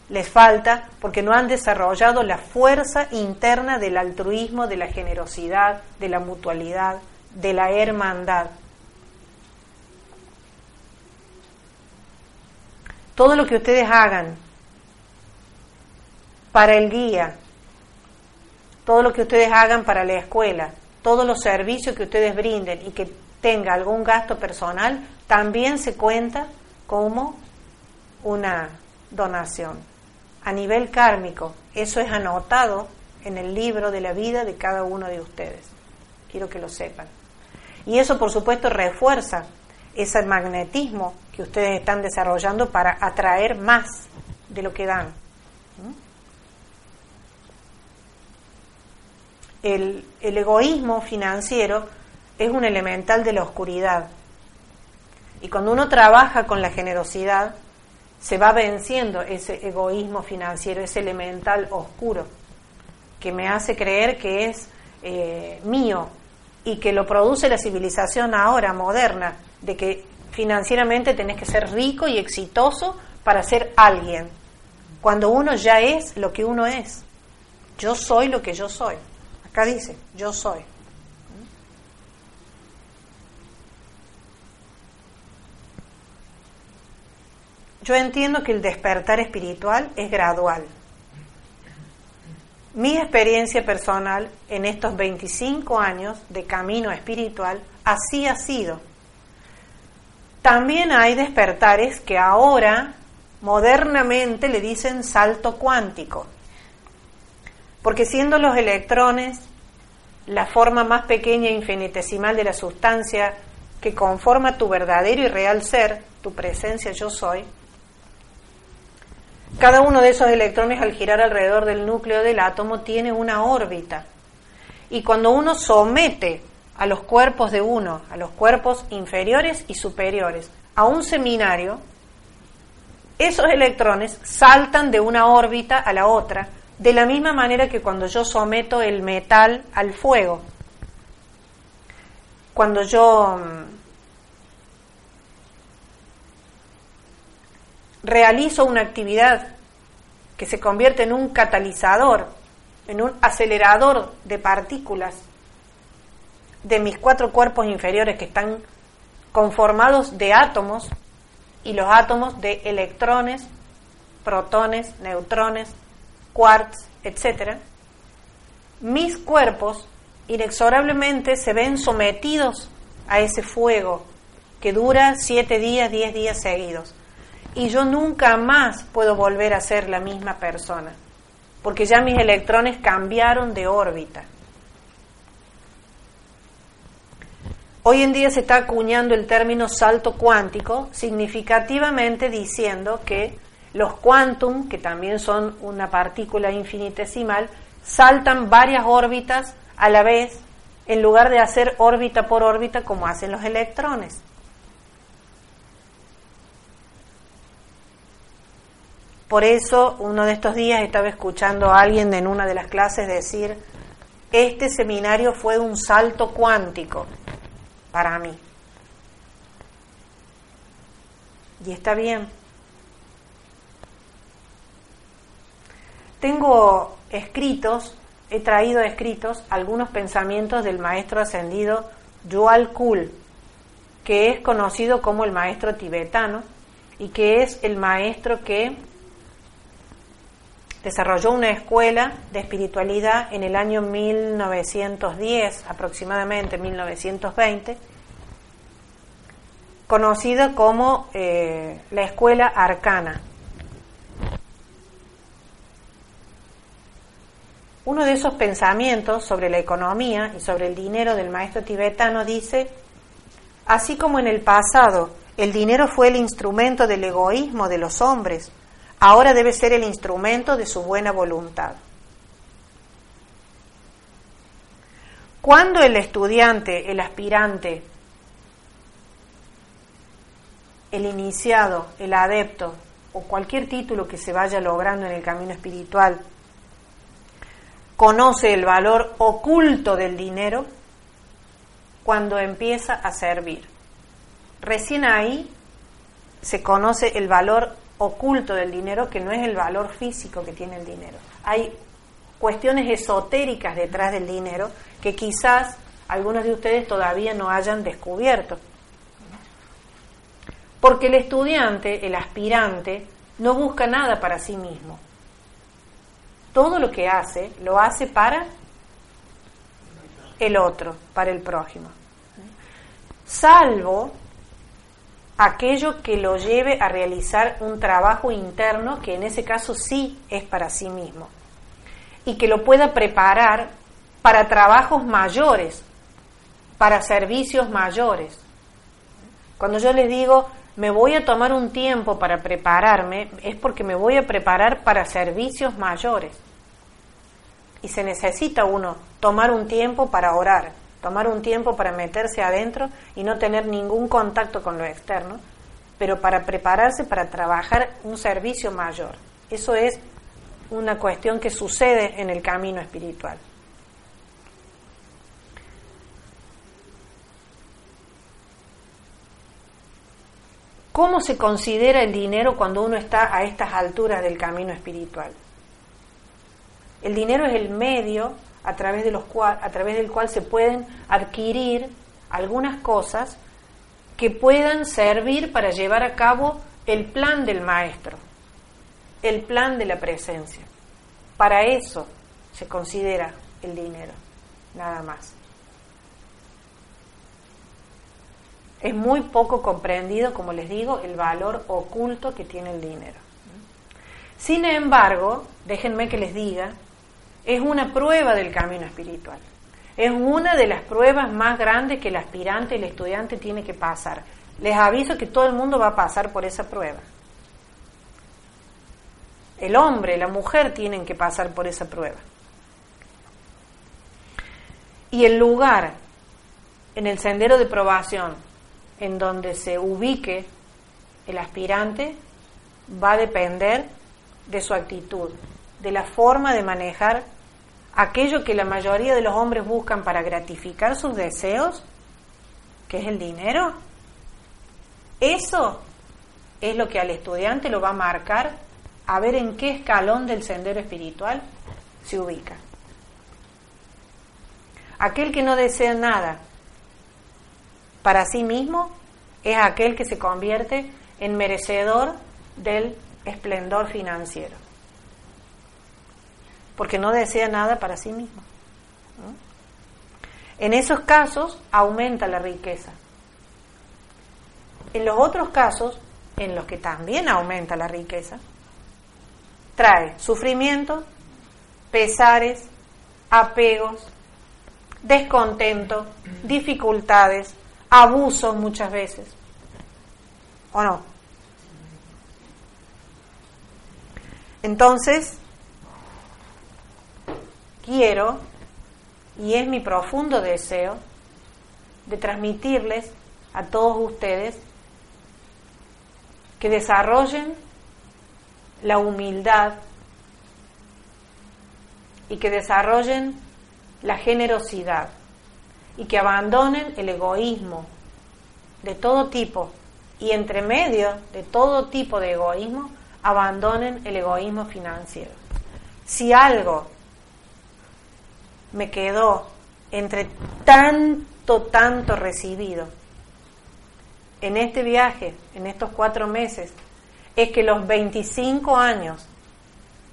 Les falta porque no han desarrollado la fuerza interna del altruismo, de la generosidad, de la mutualidad, de la hermandad. Todo lo que ustedes hagan para el guía, todo lo que ustedes hagan para la escuela, todos los servicios que ustedes brinden y que tenga algún gasto personal, también se cuenta como una donación. A nivel kármico, eso es anotado en el libro de la vida de cada uno de ustedes. Quiero que lo sepan. Y eso, por supuesto, refuerza ese magnetismo que ustedes están desarrollando para atraer más de lo que dan. El, egoísmo financiero es un elemental de la oscuridad. Y cuando uno trabaja con la generosidad, se va venciendo ese egoísmo financiero, ese elemental oscuro, que me hace creer que es eh, mío y que lo produce la civilización ahora moderna, de que financieramente tenés que ser rico y exitoso para ser alguien, cuando uno ya es lo que uno es. Yo soy lo que yo soy. Acá dice, yo soy. Yo entiendo que el despertar espiritual es gradual. Mi experiencia personal en estos 25 años de camino espiritual así ha sido. También hay despertares que ahora modernamente le dicen salto cuántico, porque siendo los electrones la forma más pequeña e infinitesimal de la sustancia que conforma tu verdadero y real ser, tu presencia yo soy, cada uno de esos electrones al girar alrededor del núcleo del átomo tiene una órbita. Y cuando uno somete a los cuerpos de uno, a los cuerpos inferiores y superiores, a un seminario, esos electrones saltan de una órbita a la otra, de la misma manera que cuando yo someto el metal al fuego. Cuando yo mm, realizo una actividad que se convierte en un catalizador, en un acelerador de partículas de mis cuatro cuerpos inferiores que están conformados de átomos y los átomos de electrones, protones, neutrones, quarks, etc., mis cuerpos inexorablemente se ven sometidos a ese fuego que dura siete días, diez días seguidos. Y yo nunca más puedo volver a ser la misma persona, porque ya mis electrones cambiaron de órbita. Hoy en día se está acuñando el término salto cuántico, significativamente diciendo que los quantum, que también son una partícula infinitesimal, saltan varias órbitas a la vez en lugar de hacer órbita por órbita como hacen los electrones. Por eso, uno de estos días estaba escuchando a alguien en una de las clases decir, este seminario fue un salto cuántico para mí. Y está bien. Tengo escritos, he traído escritos algunos pensamientos del maestro ascendido Yual Kul, que es conocido como el maestro tibetano y que es el maestro que desarrolló una escuela de espiritualidad en el año 1910, aproximadamente 1920, conocida como eh, la escuela arcana. Uno de esos pensamientos sobre la economía y sobre el dinero del maestro tibetano dice, así como en el pasado el dinero fue el instrumento del egoísmo de los hombres, ahora debe ser el instrumento de su buena voluntad. Cuando el estudiante, el aspirante, el iniciado, el adepto o cualquier título que se vaya logrando en el camino espiritual conoce el valor oculto del dinero cuando empieza a servir. Recién ahí se conoce el valor oculto del dinero que no es el valor físico que tiene el dinero. Hay cuestiones esotéricas detrás del dinero que quizás algunos de ustedes todavía no hayan descubierto. Porque el estudiante, el aspirante, no busca nada para sí mismo. Todo lo que hace lo hace para el otro, para el prójimo. Salvo aquello que lo lleve a realizar un trabajo interno que en ese caso sí es para sí mismo y que lo pueda preparar para trabajos mayores, para servicios mayores. Cuando yo les digo, me voy a tomar un tiempo para prepararme, es porque me voy a preparar para servicios mayores. Y se necesita uno tomar un tiempo para orar, tomar un tiempo para meterse adentro y no tener ningún contacto con lo externo, pero para prepararse para trabajar un servicio mayor. Eso es una cuestión que sucede en el camino espiritual. ¿Cómo se considera el dinero cuando uno está a estas alturas del camino espiritual? El dinero es el medio a través, de los a través del cual se pueden adquirir algunas cosas que puedan servir para llevar a cabo el plan del maestro, el plan de la presencia. Para eso se considera el dinero, nada más. Es muy poco comprendido, como les digo, el valor oculto que tiene el dinero. Sin embargo, déjenme que les diga es una prueba del camino espiritual. Es una de las pruebas más grandes que el aspirante, el estudiante tiene que pasar. Les aviso que todo el mundo va a pasar por esa prueba. El hombre, la mujer tienen que pasar por esa prueba. Y el lugar en el sendero de probación en donde se ubique el aspirante va a depender de su actitud, de la forma de manejar aquello que la mayoría de los hombres buscan para gratificar sus deseos, que es el dinero, eso es lo que al estudiante lo va a marcar a ver en qué escalón del sendero espiritual se ubica. Aquel que no desea nada para sí mismo es aquel que se convierte en merecedor del esplendor financiero porque no desea nada para sí mismo. En esos casos aumenta la riqueza. En los otros casos, en los que también aumenta la riqueza, trae sufrimiento, pesares, apegos, descontento, dificultades, abusos muchas veces. ¿O no? Entonces, quiero, y es mi profundo deseo, de transmitirles a todos ustedes que desarrollen la humildad y que desarrollen la generosidad y que abandonen el egoísmo de todo tipo y entre medio de todo tipo de egoísmo abandonen el egoísmo financiero. Si algo me quedó entre tanto, tanto recibido en este viaje, en estos cuatro meses, es que los 25 años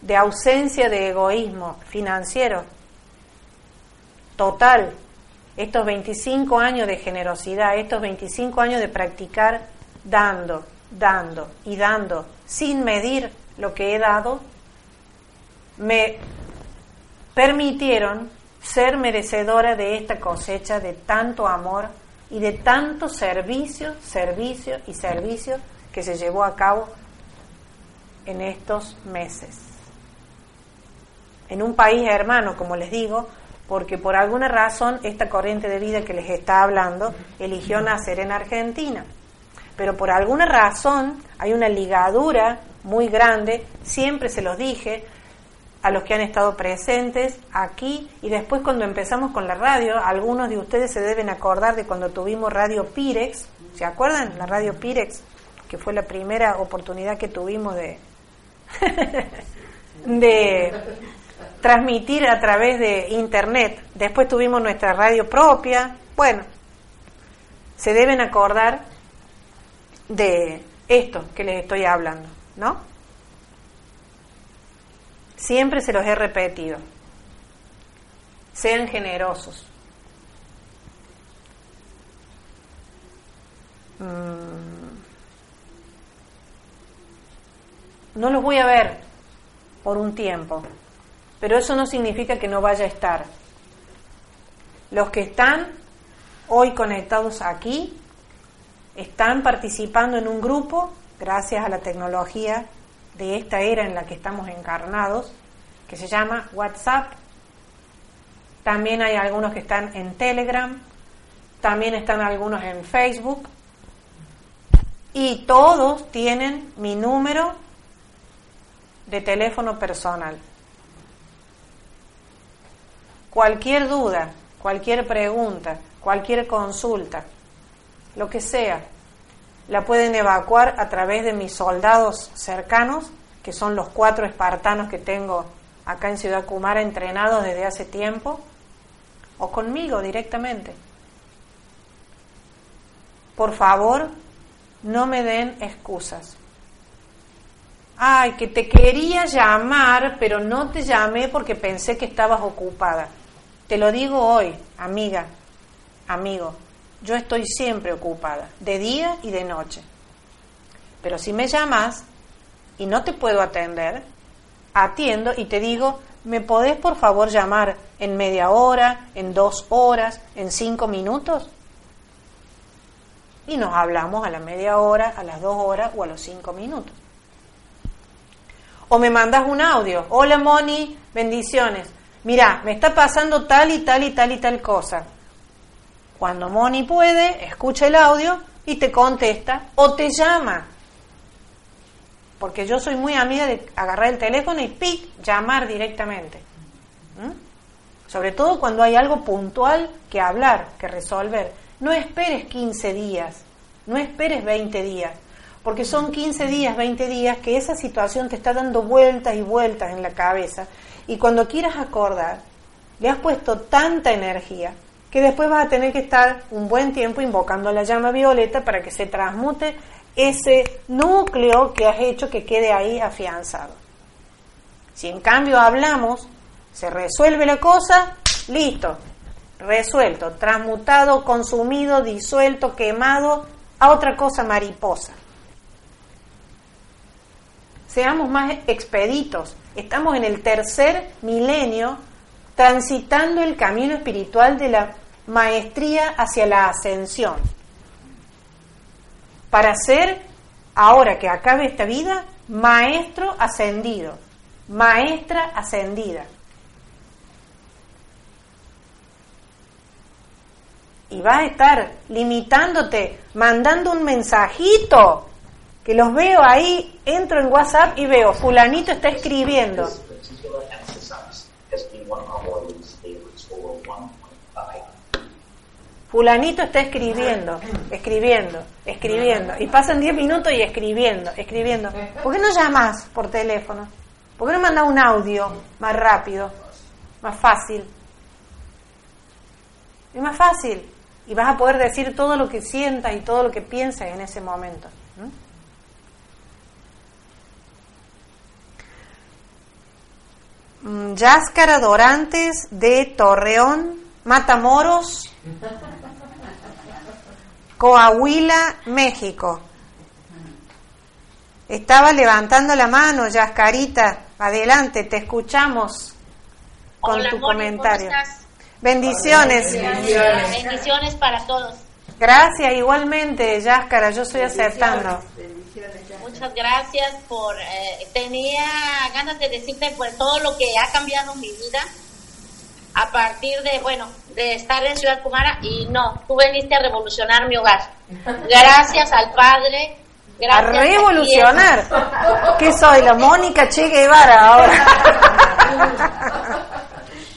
de ausencia de egoísmo financiero total, estos 25 años de generosidad, estos 25 años de practicar dando, dando y dando, sin medir lo que he dado, me permitieron ser merecedora de esta cosecha de tanto amor y de tanto servicio, servicio y servicio que se llevó a cabo en estos meses. En un país hermano, como les digo, porque por alguna razón esta corriente de vida que les está hablando eligió nacer en Argentina. Pero por alguna razón hay una ligadura muy grande, siempre se los dije, a los que han estado presentes aquí y después cuando empezamos con la radio, algunos de ustedes se deben acordar de cuando tuvimos Radio Pirex, ¿se acuerdan? La Radio Pirex, que fue la primera oportunidad que tuvimos de, de transmitir a través de internet. Después tuvimos nuestra radio propia. Bueno, se deben acordar de esto que les estoy hablando, ¿no? Siempre se los he repetido. Sean generosos. Mm. No los voy a ver por un tiempo, pero eso no significa que no vaya a estar. Los que están hoy conectados aquí están participando en un grupo, gracias a la tecnología de esta era en la que estamos encarnados, que se llama WhatsApp. También hay algunos que están en Telegram, también están algunos en Facebook. Y todos tienen mi número de teléfono personal. Cualquier duda, cualquier pregunta, cualquier consulta, lo que sea, la pueden evacuar a través de mis soldados cercanos, que son los cuatro espartanos que tengo acá en Ciudad Cumara entrenados desde hace tiempo, o conmigo directamente. Por favor, no me den excusas. Ay, que te quería llamar, pero no te llamé porque pensé que estabas ocupada. Te lo digo hoy, amiga, amigo, yo estoy siempre ocupada, de día y de noche. Pero si me llamas y no te puedo atender, atiendo y te digo, ¿me podés por favor llamar en media hora, en dos horas, en cinco minutos? Y nos hablamos a la media hora, a las dos horas o a los cinco minutos. O me mandas un audio, hola Moni, bendiciones mira, me está pasando tal y tal y tal y tal cosa. Cuando Moni puede, escucha el audio y te contesta o te llama. Porque yo soy muy amiga de agarrar el teléfono y pic, llamar directamente. ¿Mm? Sobre todo cuando hay algo puntual que hablar, que resolver. No esperes 15 días, no esperes 20 días, porque son 15 días, 20 días que esa situación te está dando vueltas y vueltas en la cabeza y cuando quieras acordar, le has puesto tanta energía que después vas a tener que estar un buen tiempo invocando la llama violeta para que se transmute ese núcleo que has hecho que quede ahí afianzado. Si en cambio hablamos, se resuelve la cosa, listo, resuelto, transmutado, consumido, disuelto, quemado a otra cosa mariposa. Seamos más expeditos, Estamos en el tercer milenio transitando el camino espiritual de la maestría hacia la ascensión. para ser, ahora que acabe esta vida, maestro ascendido, maestra ascendida. Y vas a estar limitándote, mandando un mensajito, que los veo ahí, entro en WhatsApp y veo, fulanito está escribiendo. Fulanito está escribiendo, escribiendo, escribiendo. Y pasan 10 minutos y escribiendo, escribiendo. ¿Por qué no llamas por teléfono? ¿Por qué no mandas un audio más rápido, más fácil? Es más fácil. Y vas a poder decir todo lo que sientas y todo lo que piensas en ese momento. Mm, Yáscara Dorantes de Torreón, Matamoros, Coahuila, México. Estaba levantando la mano, Yascarita. Adelante, te escuchamos con tu comentario. Bendiciones. Bendiciones. para todos. Gracias, igualmente, Yáscara, yo estoy aceptando. Muchas gracias por... Eh, tenía ganas de decirte por todo lo que ha cambiado mi vida a partir de, bueno, de estar en Ciudad Cumara y no, tú veniste a revolucionar mi hogar. Gracias al Padre. Gracias a revolucionar. ¿Qué soy? La Mónica Che Guevara ahora.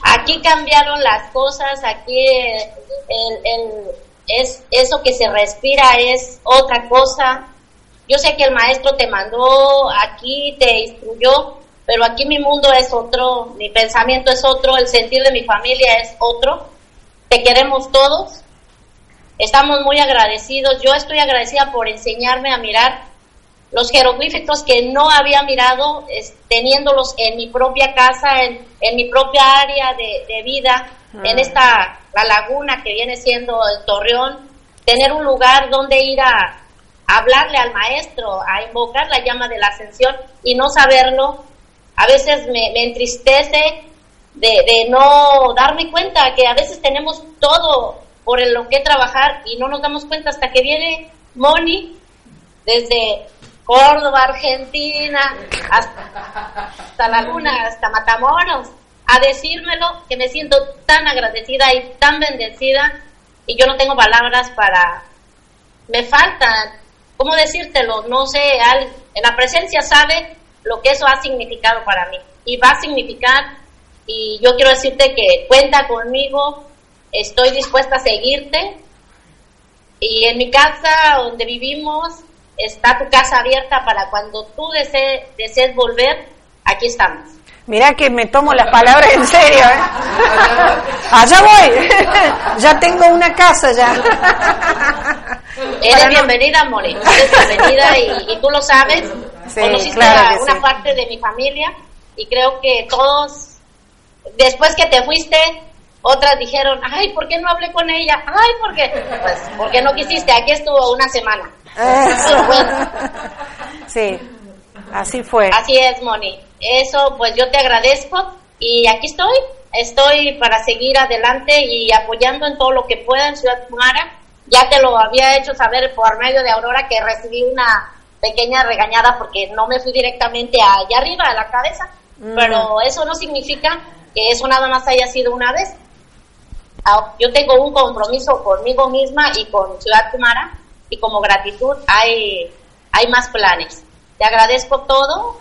Aquí cambiaron las cosas, aquí el, el, es, eso que se respira es otra cosa. Yo sé que el maestro te mandó aquí, te instruyó, pero aquí mi mundo es otro, mi pensamiento es otro, el sentir de mi familia es otro. Te queremos todos. Estamos muy agradecidos. Yo estoy agradecida por enseñarme a mirar los jeroglíficos que no había mirado, teniéndolos en mi propia casa, en, en mi propia área de, vida, en ah. esta, la laguna que viene siendo el Torreón, tener un lugar donde ir a, a hablarle al maestro, a invocar la llama de la ascensión y no saberlo, a veces me, entristece de, no darme cuenta que a veces tenemos todo por lo que trabajar y no nos damos cuenta hasta que viene Moni desde Córdoba, Argentina, hasta, la Laguna, hasta Matamoros, a decírmelo que me siento tan agradecida y tan bendecida y yo no tengo palabras para... Me falta, ¿cómo decírtelo? No sé, en la presencia sabe lo que eso ha significado para mí y va a significar y yo quiero decirte que cuenta conmigo, estoy dispuesta a seguirte y en mi casa donde vivimos está tu casa abierta para cuando tú desees, desees volver, aquí estamos. Mira que me tomo las palabras en serio, ¿eh? Allá voy. ya tengo una casa ya. Eres bienvenida, Mori. Eres bienvenida y, tú lo sabes. Conociste una parte de mi familia y creo que todos, después que te fuiste, otras dijeron, ay, ¿por qué no hablé con ella? Ay, ¿por qué? Pues porque no quisiste. Aquí estuvo una semana. sí, así fue. Así es, Moni. Eso, pues yo te agradezco y aquí estoy. Estoy para seguir adelante y apoyando en todo lo que pueda en Ciudad Mara. Ya te lo había hecho saber por medio de Aurora que recibí una pequeña regañada porque no me fui directamente allá arriba, a la cabeza. Mm. Pero eso no significa que eso nada más haya sido una vez. Yo tengo un compromiso conmigo misma y con Ciudad Kumara y como gratitud hay, hay más planes. Te agradezco todo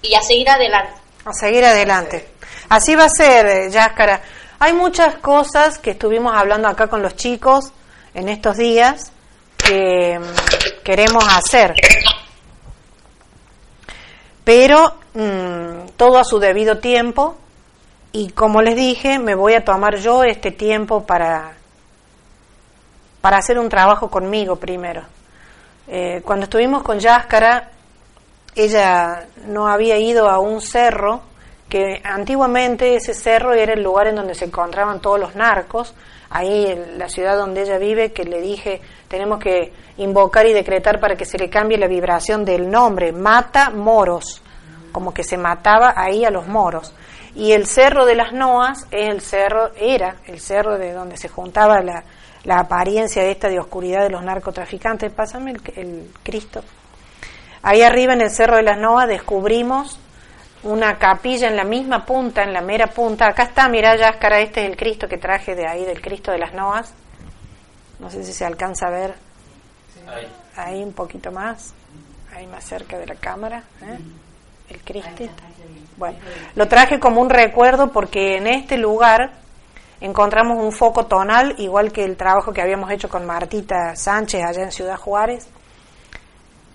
y a seguir adelante. A seguir adelante. Así va a ser, eh, Yáscara. Hay muchas cosas que estuvimos hablando acá con los chicos en estos días que mm, queremos hacer. Pero mm, todo a su debido tiempo y como les dije, me voy a tomar yo este tiempo para, para hacer un trabajo conmigo primero. Eh, cuando estuvimos con Yáscara, ella no había ido a un cerro, que antiguamente ese cerro era el lugar en donde se encontraban todos los narcos, ahí en la ciudad donde ella vive, que le dije, tenemos que invocar y decretar para que se le cambie la vibración del nombre, mata moros, como que se mataba ahí a los moros. Y el cerro de las Noas es el cerro, era el cerro de donde se juntaba la, la apariencia esta de oscuridad de los narcotraficantes. Pásame el, Cristo. Ahí arriba en el Cerro de las Noas descubrimos una capilla en la misma punta, en la mera punta. Acá está, mira, Yáscara, este es el Cristo que traje de ahí, del Cristo de las Noas. No sé si se alcanza a ver ahí, un poquito más, ahí más cerca de la cámara. ¿eh? El Cristo. Bueno, lo traje como un recuerdo porque en este lugar encontramos un foco tonal, igual que el trabajo que habíamos hecho con Martita Sánchez allá en Ciudad Juárez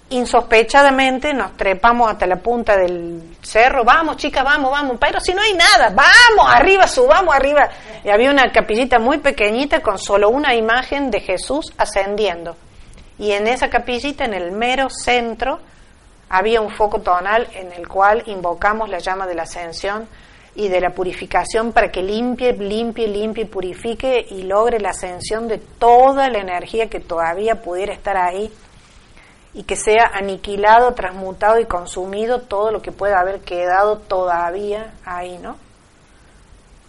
insospechadamente nos trepamos hasta la punta del cerro, vamos chicas, vamos, vamos, pero si no hay nada, vamos, arriba, subamos arriba. Y había una capillita muy pequeñita con solo una imagen de Jesús ascendiendo. Y en esa capillita, en el mero centro, había un foco tonal en el cual invocamos la llama de la ascensión y de la purificación para que limpie, limpie, limpie, purifique y logre la ascensión de toda la energía que todavía pudiera estar ahí y que sea aniquilado, transmutado y consumido todo lo que pueda haber quedado todavía ahí, ¿no?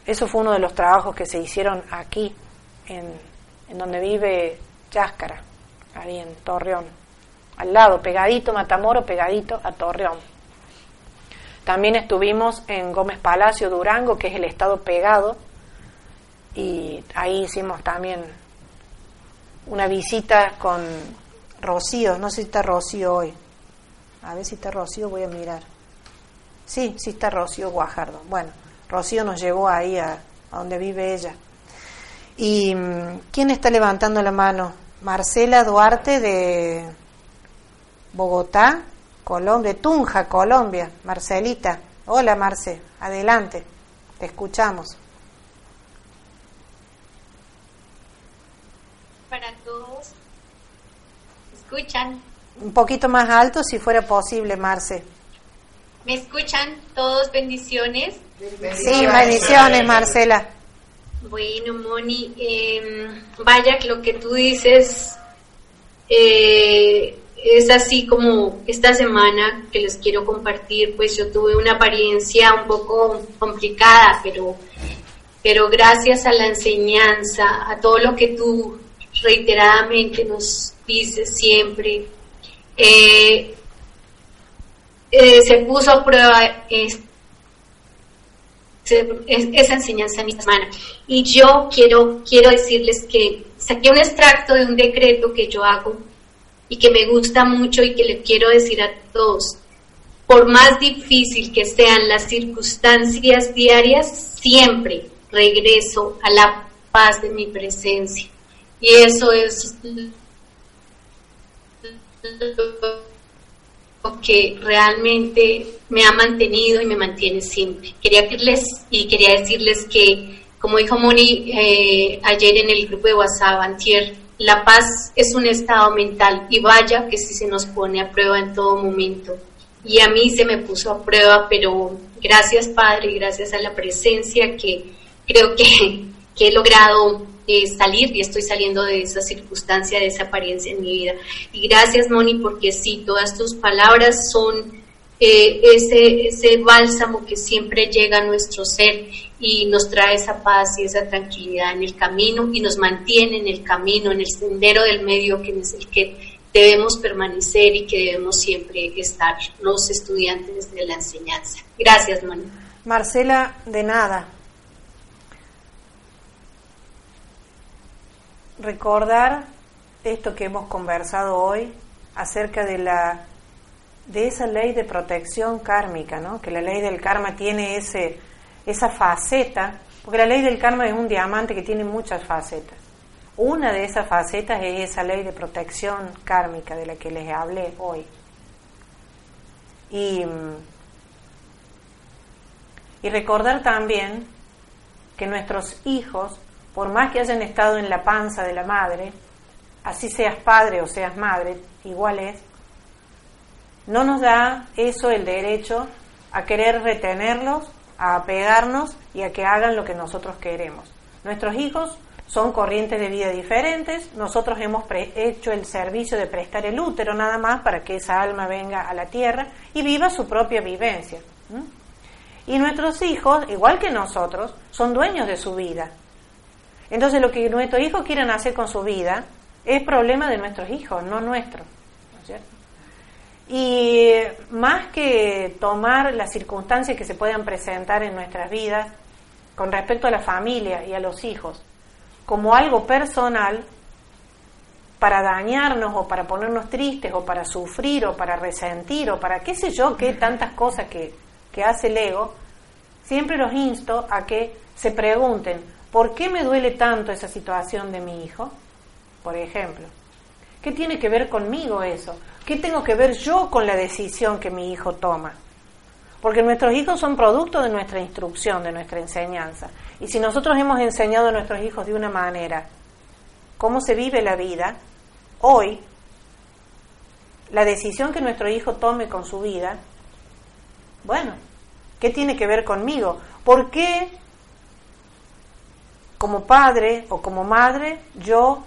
Eso fue uno de los trabajos que se hicieron aquí, en, en donde vive Yáscara, ahí en Torreón, al lado, pegadito Matamoro, pegadito a Torreón. También estuvimos en Gómez Palacio, Durango, que es el estado pegado, y ahí hicimos también una visita con Rocío, no sé si está Rocío hoy. A ver si está Rocío, voy a mirar. Sí, sí está Rocío Guajardo. Bueno, Rocío nos llevó ahí a, donde vive ella. ¿Y mm, quién está levantando la mano? Marcela Duarte de Bogotá, Colombia, Tunja, Colombia. Marcelita. Hola, Marce. Adelante. Te escuchamos. Escuchan? Un poquito más alto si fuera posible, Marce. ¿Me escuchan? Todos bendiciones. Sí, bendiciones, Marcela. Bueno, Moni, em, vaya que lo que tú dices eh, es así como esta semana que les quiero compartir, pues yo tuve una apariencia un poco complicada, pero, pero gracias a la enseñanza, a todo lo que tú reiteradamente nos dice siempre, eh, eh, se puso a prueba esa enseñanza en mi semana. Y yo quiero, quiero decirles que saqué un extracto de un decreto que yo hago y que me gusta mucho y que le quiero decir a todos. Por más difícil que sean las circunstancias diarias, siempre regreso a la paz de mi presencia. Y eso es que realmente me ha mantenido y me mantiene siempre. Quería decirles y quería decirles que, como dijo Moni eh, ayer en el grupo de WhatsApp, Antier, la paz es un estado mental y vaya que si se nos pone a prueba en todo momento. Y a mí se me puso a prueba, pero gracias Padre, gracias a la presencia que creo que, que he logrado eh, salir y estoy saliendo de esa circunstancia, de esa apariencia en mi vida. Y gracias, Moni, porque sí, todas tus palabras son eh, ese, ese bálsamo que siempre llega a nuestro ser y nos trae esa paz y esa tranquilidad en el camino y nos mantiene en el camino, en el sendero del medio que es el que debemos permanecer y que debemos siempre estar los estudiantes de la enseñanza. Gracias, Moni. Marcela, de nada. Recordar esto que hemos conversado hoy acerca de la de esa ley de protección kármica, ¿no? Que la ley del karma tiene ese esa faceta, porque la ley del karma es un diamante que tiene muchas facetas. Una de esas facetas es esa ley de protección kármica de la que les hablé hoy. Y, y recordar también que nuestros hijos por más que hayan estado en la panza de la madre, así seas padre o seas madre, igual es, no nos da eso el derecho a querer retenerlos, a apegarnos y a que hagan lo que nosotros queremos. Nuestros hijos son corrientes de vida diferentes, nosotros hemos hecho el servicio de prestar el útero nada más para que esa alma venga a la tierra y viva su propia vivencia. Y nuestros hijos, igual que nosotros, son dueños de su vida, Entonces lo que nuestros hijos quieran hacer con su vida es problema de nuestros hijos, no nuestro. ¿no es cierto? Y más que tomar las circunstancias que se puedan presentar en nuestras vidas con respecto a la familia y a los hijos como algo personal para dañarnos o para ponernos tristes o para sufrir o para resentir o para qué sé yo, qué tantas cosas que, que hace el ego, siempre los insto a que se pregunten, ¿por qué me duele tanto esa situación de mi hijo? Por ejemplo, ¿qué tiene que ver conmigo eso? ¿Qué tengo que ver yo con la decisión que mi hijo toma? Porque nuestros hijos son producto de nuestra instrucción, de nuestra enseñanza. Y si nosotros hemos enseñado a nuestros hijos de una manera cómo se vive la vida, hoy la decisión que nuestro hijo tome con su vida, bueno, ¿qué tiene que ver conmigo? ¿Por qué como padre o como madre yo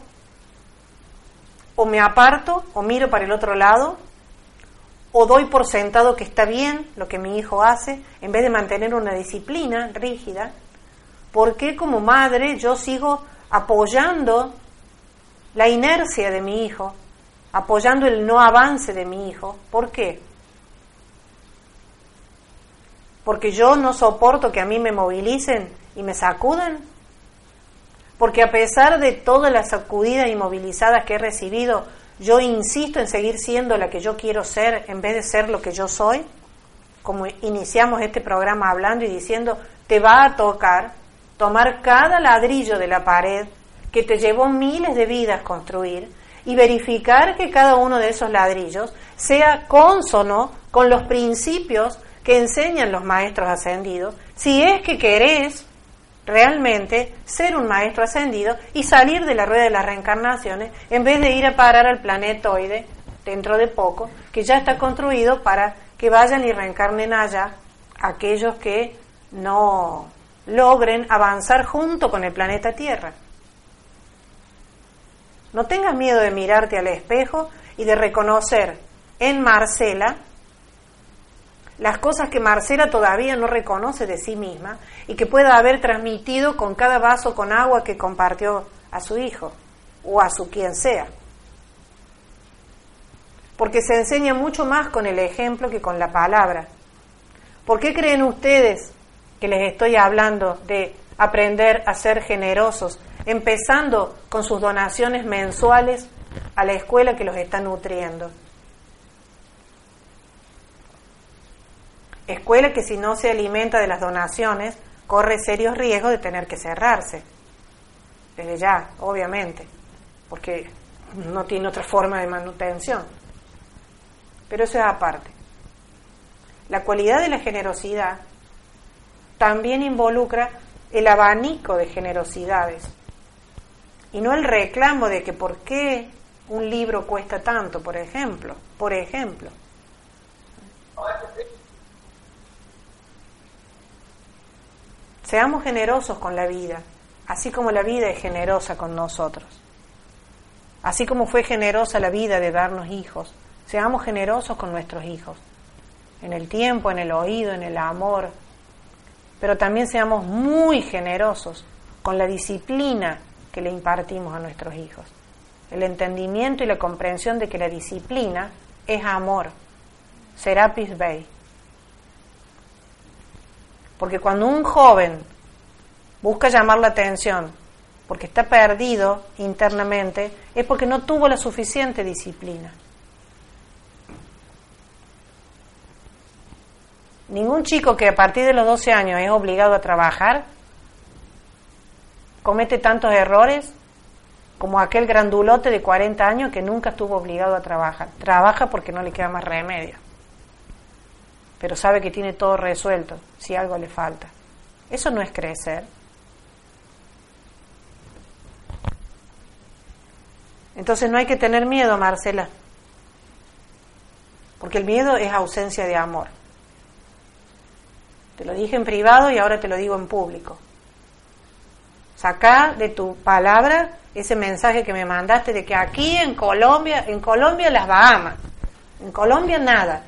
o me aparto o miro para el otro lado o doy por sentado que está bien lo que mi hijo hace en vez de mantener una disciplina rígida? ¿Por qué como madre yo sigo apoyando la inercia de mi hijo, apoyando el no avance de mi hijo? ¿Por qué? Porque yo no soporto que a mí me movilicen y me sacudan. Porque a pesar de todas las sacudidas y movilizadas que he recibido, yo insisto en seguir siendo la que yo quiero ser en vez de ser lo que yo soy. Como iniciamos este programa hablando y diciendo, te va a tocar tomar cada ladrillo de la pared que te llevó miles de vidas construir y verificar que cada uno de esos ladrillos sea consono con los principios que enseñan los maestros ascendidos, si es que querés realmente ser un maestro ascendido y salir de la rueda de las reencarnaciones en vez de ir a parar al planetoide dentro de poco, que ya está construido para que vayan y reencarnen allá aquellos que no logren avanzar junto con el planeta Tierra. No tengas miedo de mirarte al espejo y de reconocer en Marcela las cosas que Marcela todavía no reconoce de sí misma y que pueda haber transmitido con cada vaso con agua que compartió a su hijo o a su quien sea. Porque se enseña mucho más con el ejemplo que con la palabra. ¿Por qué creen ustedes que les estoy hablando de aprender a ser generosos, empezando con sus donaciones mensuales a la escuela que los está nutriendo? Escuela que si no se alimenta de las donaciones, corre serios riesgos de tener que cerrarse. Desde ya, obviamente, porque no tiene otra forma de manutención. Pero eso es aparte. La cualidad de la generosidad también involucra el abanico de generosidades y no el reclamo de que por qué un libro cuesta tanto, por ejemplo, por ejemplo. Seamos generosos con la vida, así como la vida es generosa con nosotros. Así como fue generosa la vida de darnos hijos, seamos generosos con nuestros hijos, en el tiempo, en el oído, en el amor, pero también seamos muy generosos con la disciplina que le impartimos a nuestros hijos. El entendimiento y la comprensión de que la disciplina es amor. Serapis Bay. Porque cuando un joven busca llamar la atención porque está perdido internamente, es porque no tuvo la suficiente disciplina. Ningún chico que a partir de los 12 años es obligado a trabajar comete tantos errores como aquel grandulote de 40 años que nunca estuvo obligado a trabajar. Trabaja porque no le queda más remedio pero sabe que tiene todo resuelto si algo le falta. Eso no es crecer. Entonces no hay que tener miedo, Marcela, porque el miedo es ausencia de amor. Te lo dije en privado y ahora te lo digo en público. Saca de tu palabra ese mensaje que me mandaste de que aquí en Colombia, en Colombia las Bahamas, en Colombia nada.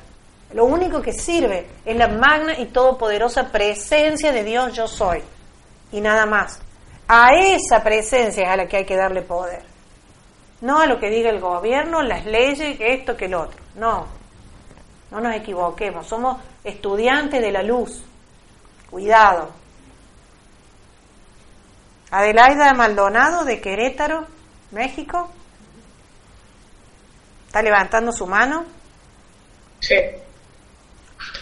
Lo único que sirve es la magna y todopoderosa presencia de Dios yo soy. Y nada más. A esa presencia es a la que hay que darle poder. No a lo que diga el gobierno, las leyes, esto, que el otro. No, no nos equivoquemos. Somos estudiantes de la luz. Cuidado. Adelaida Maldonado de Querétaro, México. ¿Está levantando su mano? Sí.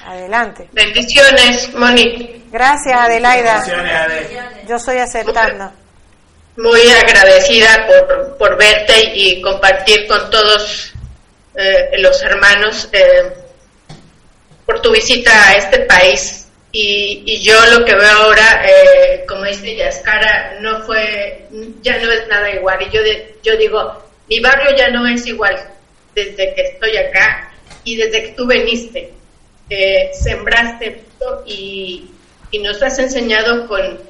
Adelante. Bendiciones, Moni. Gracias, Adelaida. Bendiciones, Ade. Yo soy aceptando. Muy agradecida por, por verte y compartir con todos eh, los hermanos eh, por tu visita a este país. Y, y yo lo que veo ahora, eh, como dice Yaskara, no fue, ya no es nada igual. Y yo, de- yo digo, mi barrio ya no es igual desde que estoy acá y desde que tú viniste. Sembraste y, nos has enseñado con,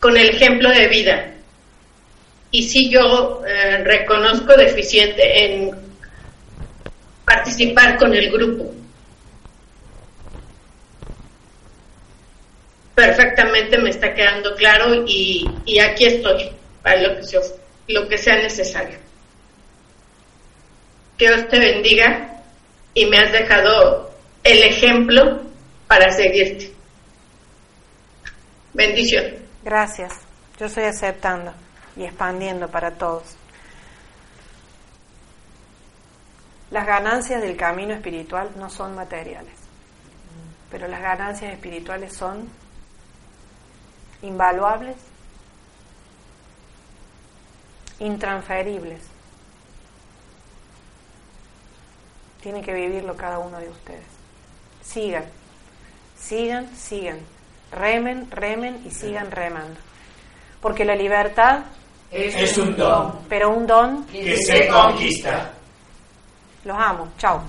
con el ejemplo de vida. Y sí yo eh, reconozco deficiente en participar con el grupo. Perfectamente me está quedando claro y, y aquí estoy para lo que, se, of- lo que sea necesario. Dios te bendiga y me has dejado el ejemplo para seguirte. Bendición. Gracias. Yo estoy aceptando y expandiendo para todos. Las ganancias del camino espiritual no son materiales, pero las ganancias espirituales son invaluables, intransferibles. Tiene que vivirlo cada uno de ustedes. Sigan, sigan, sigan. Remen, remen y sigan remando. Porque la libertad, Es un don pero un don, que se conquista. los amo. Chao.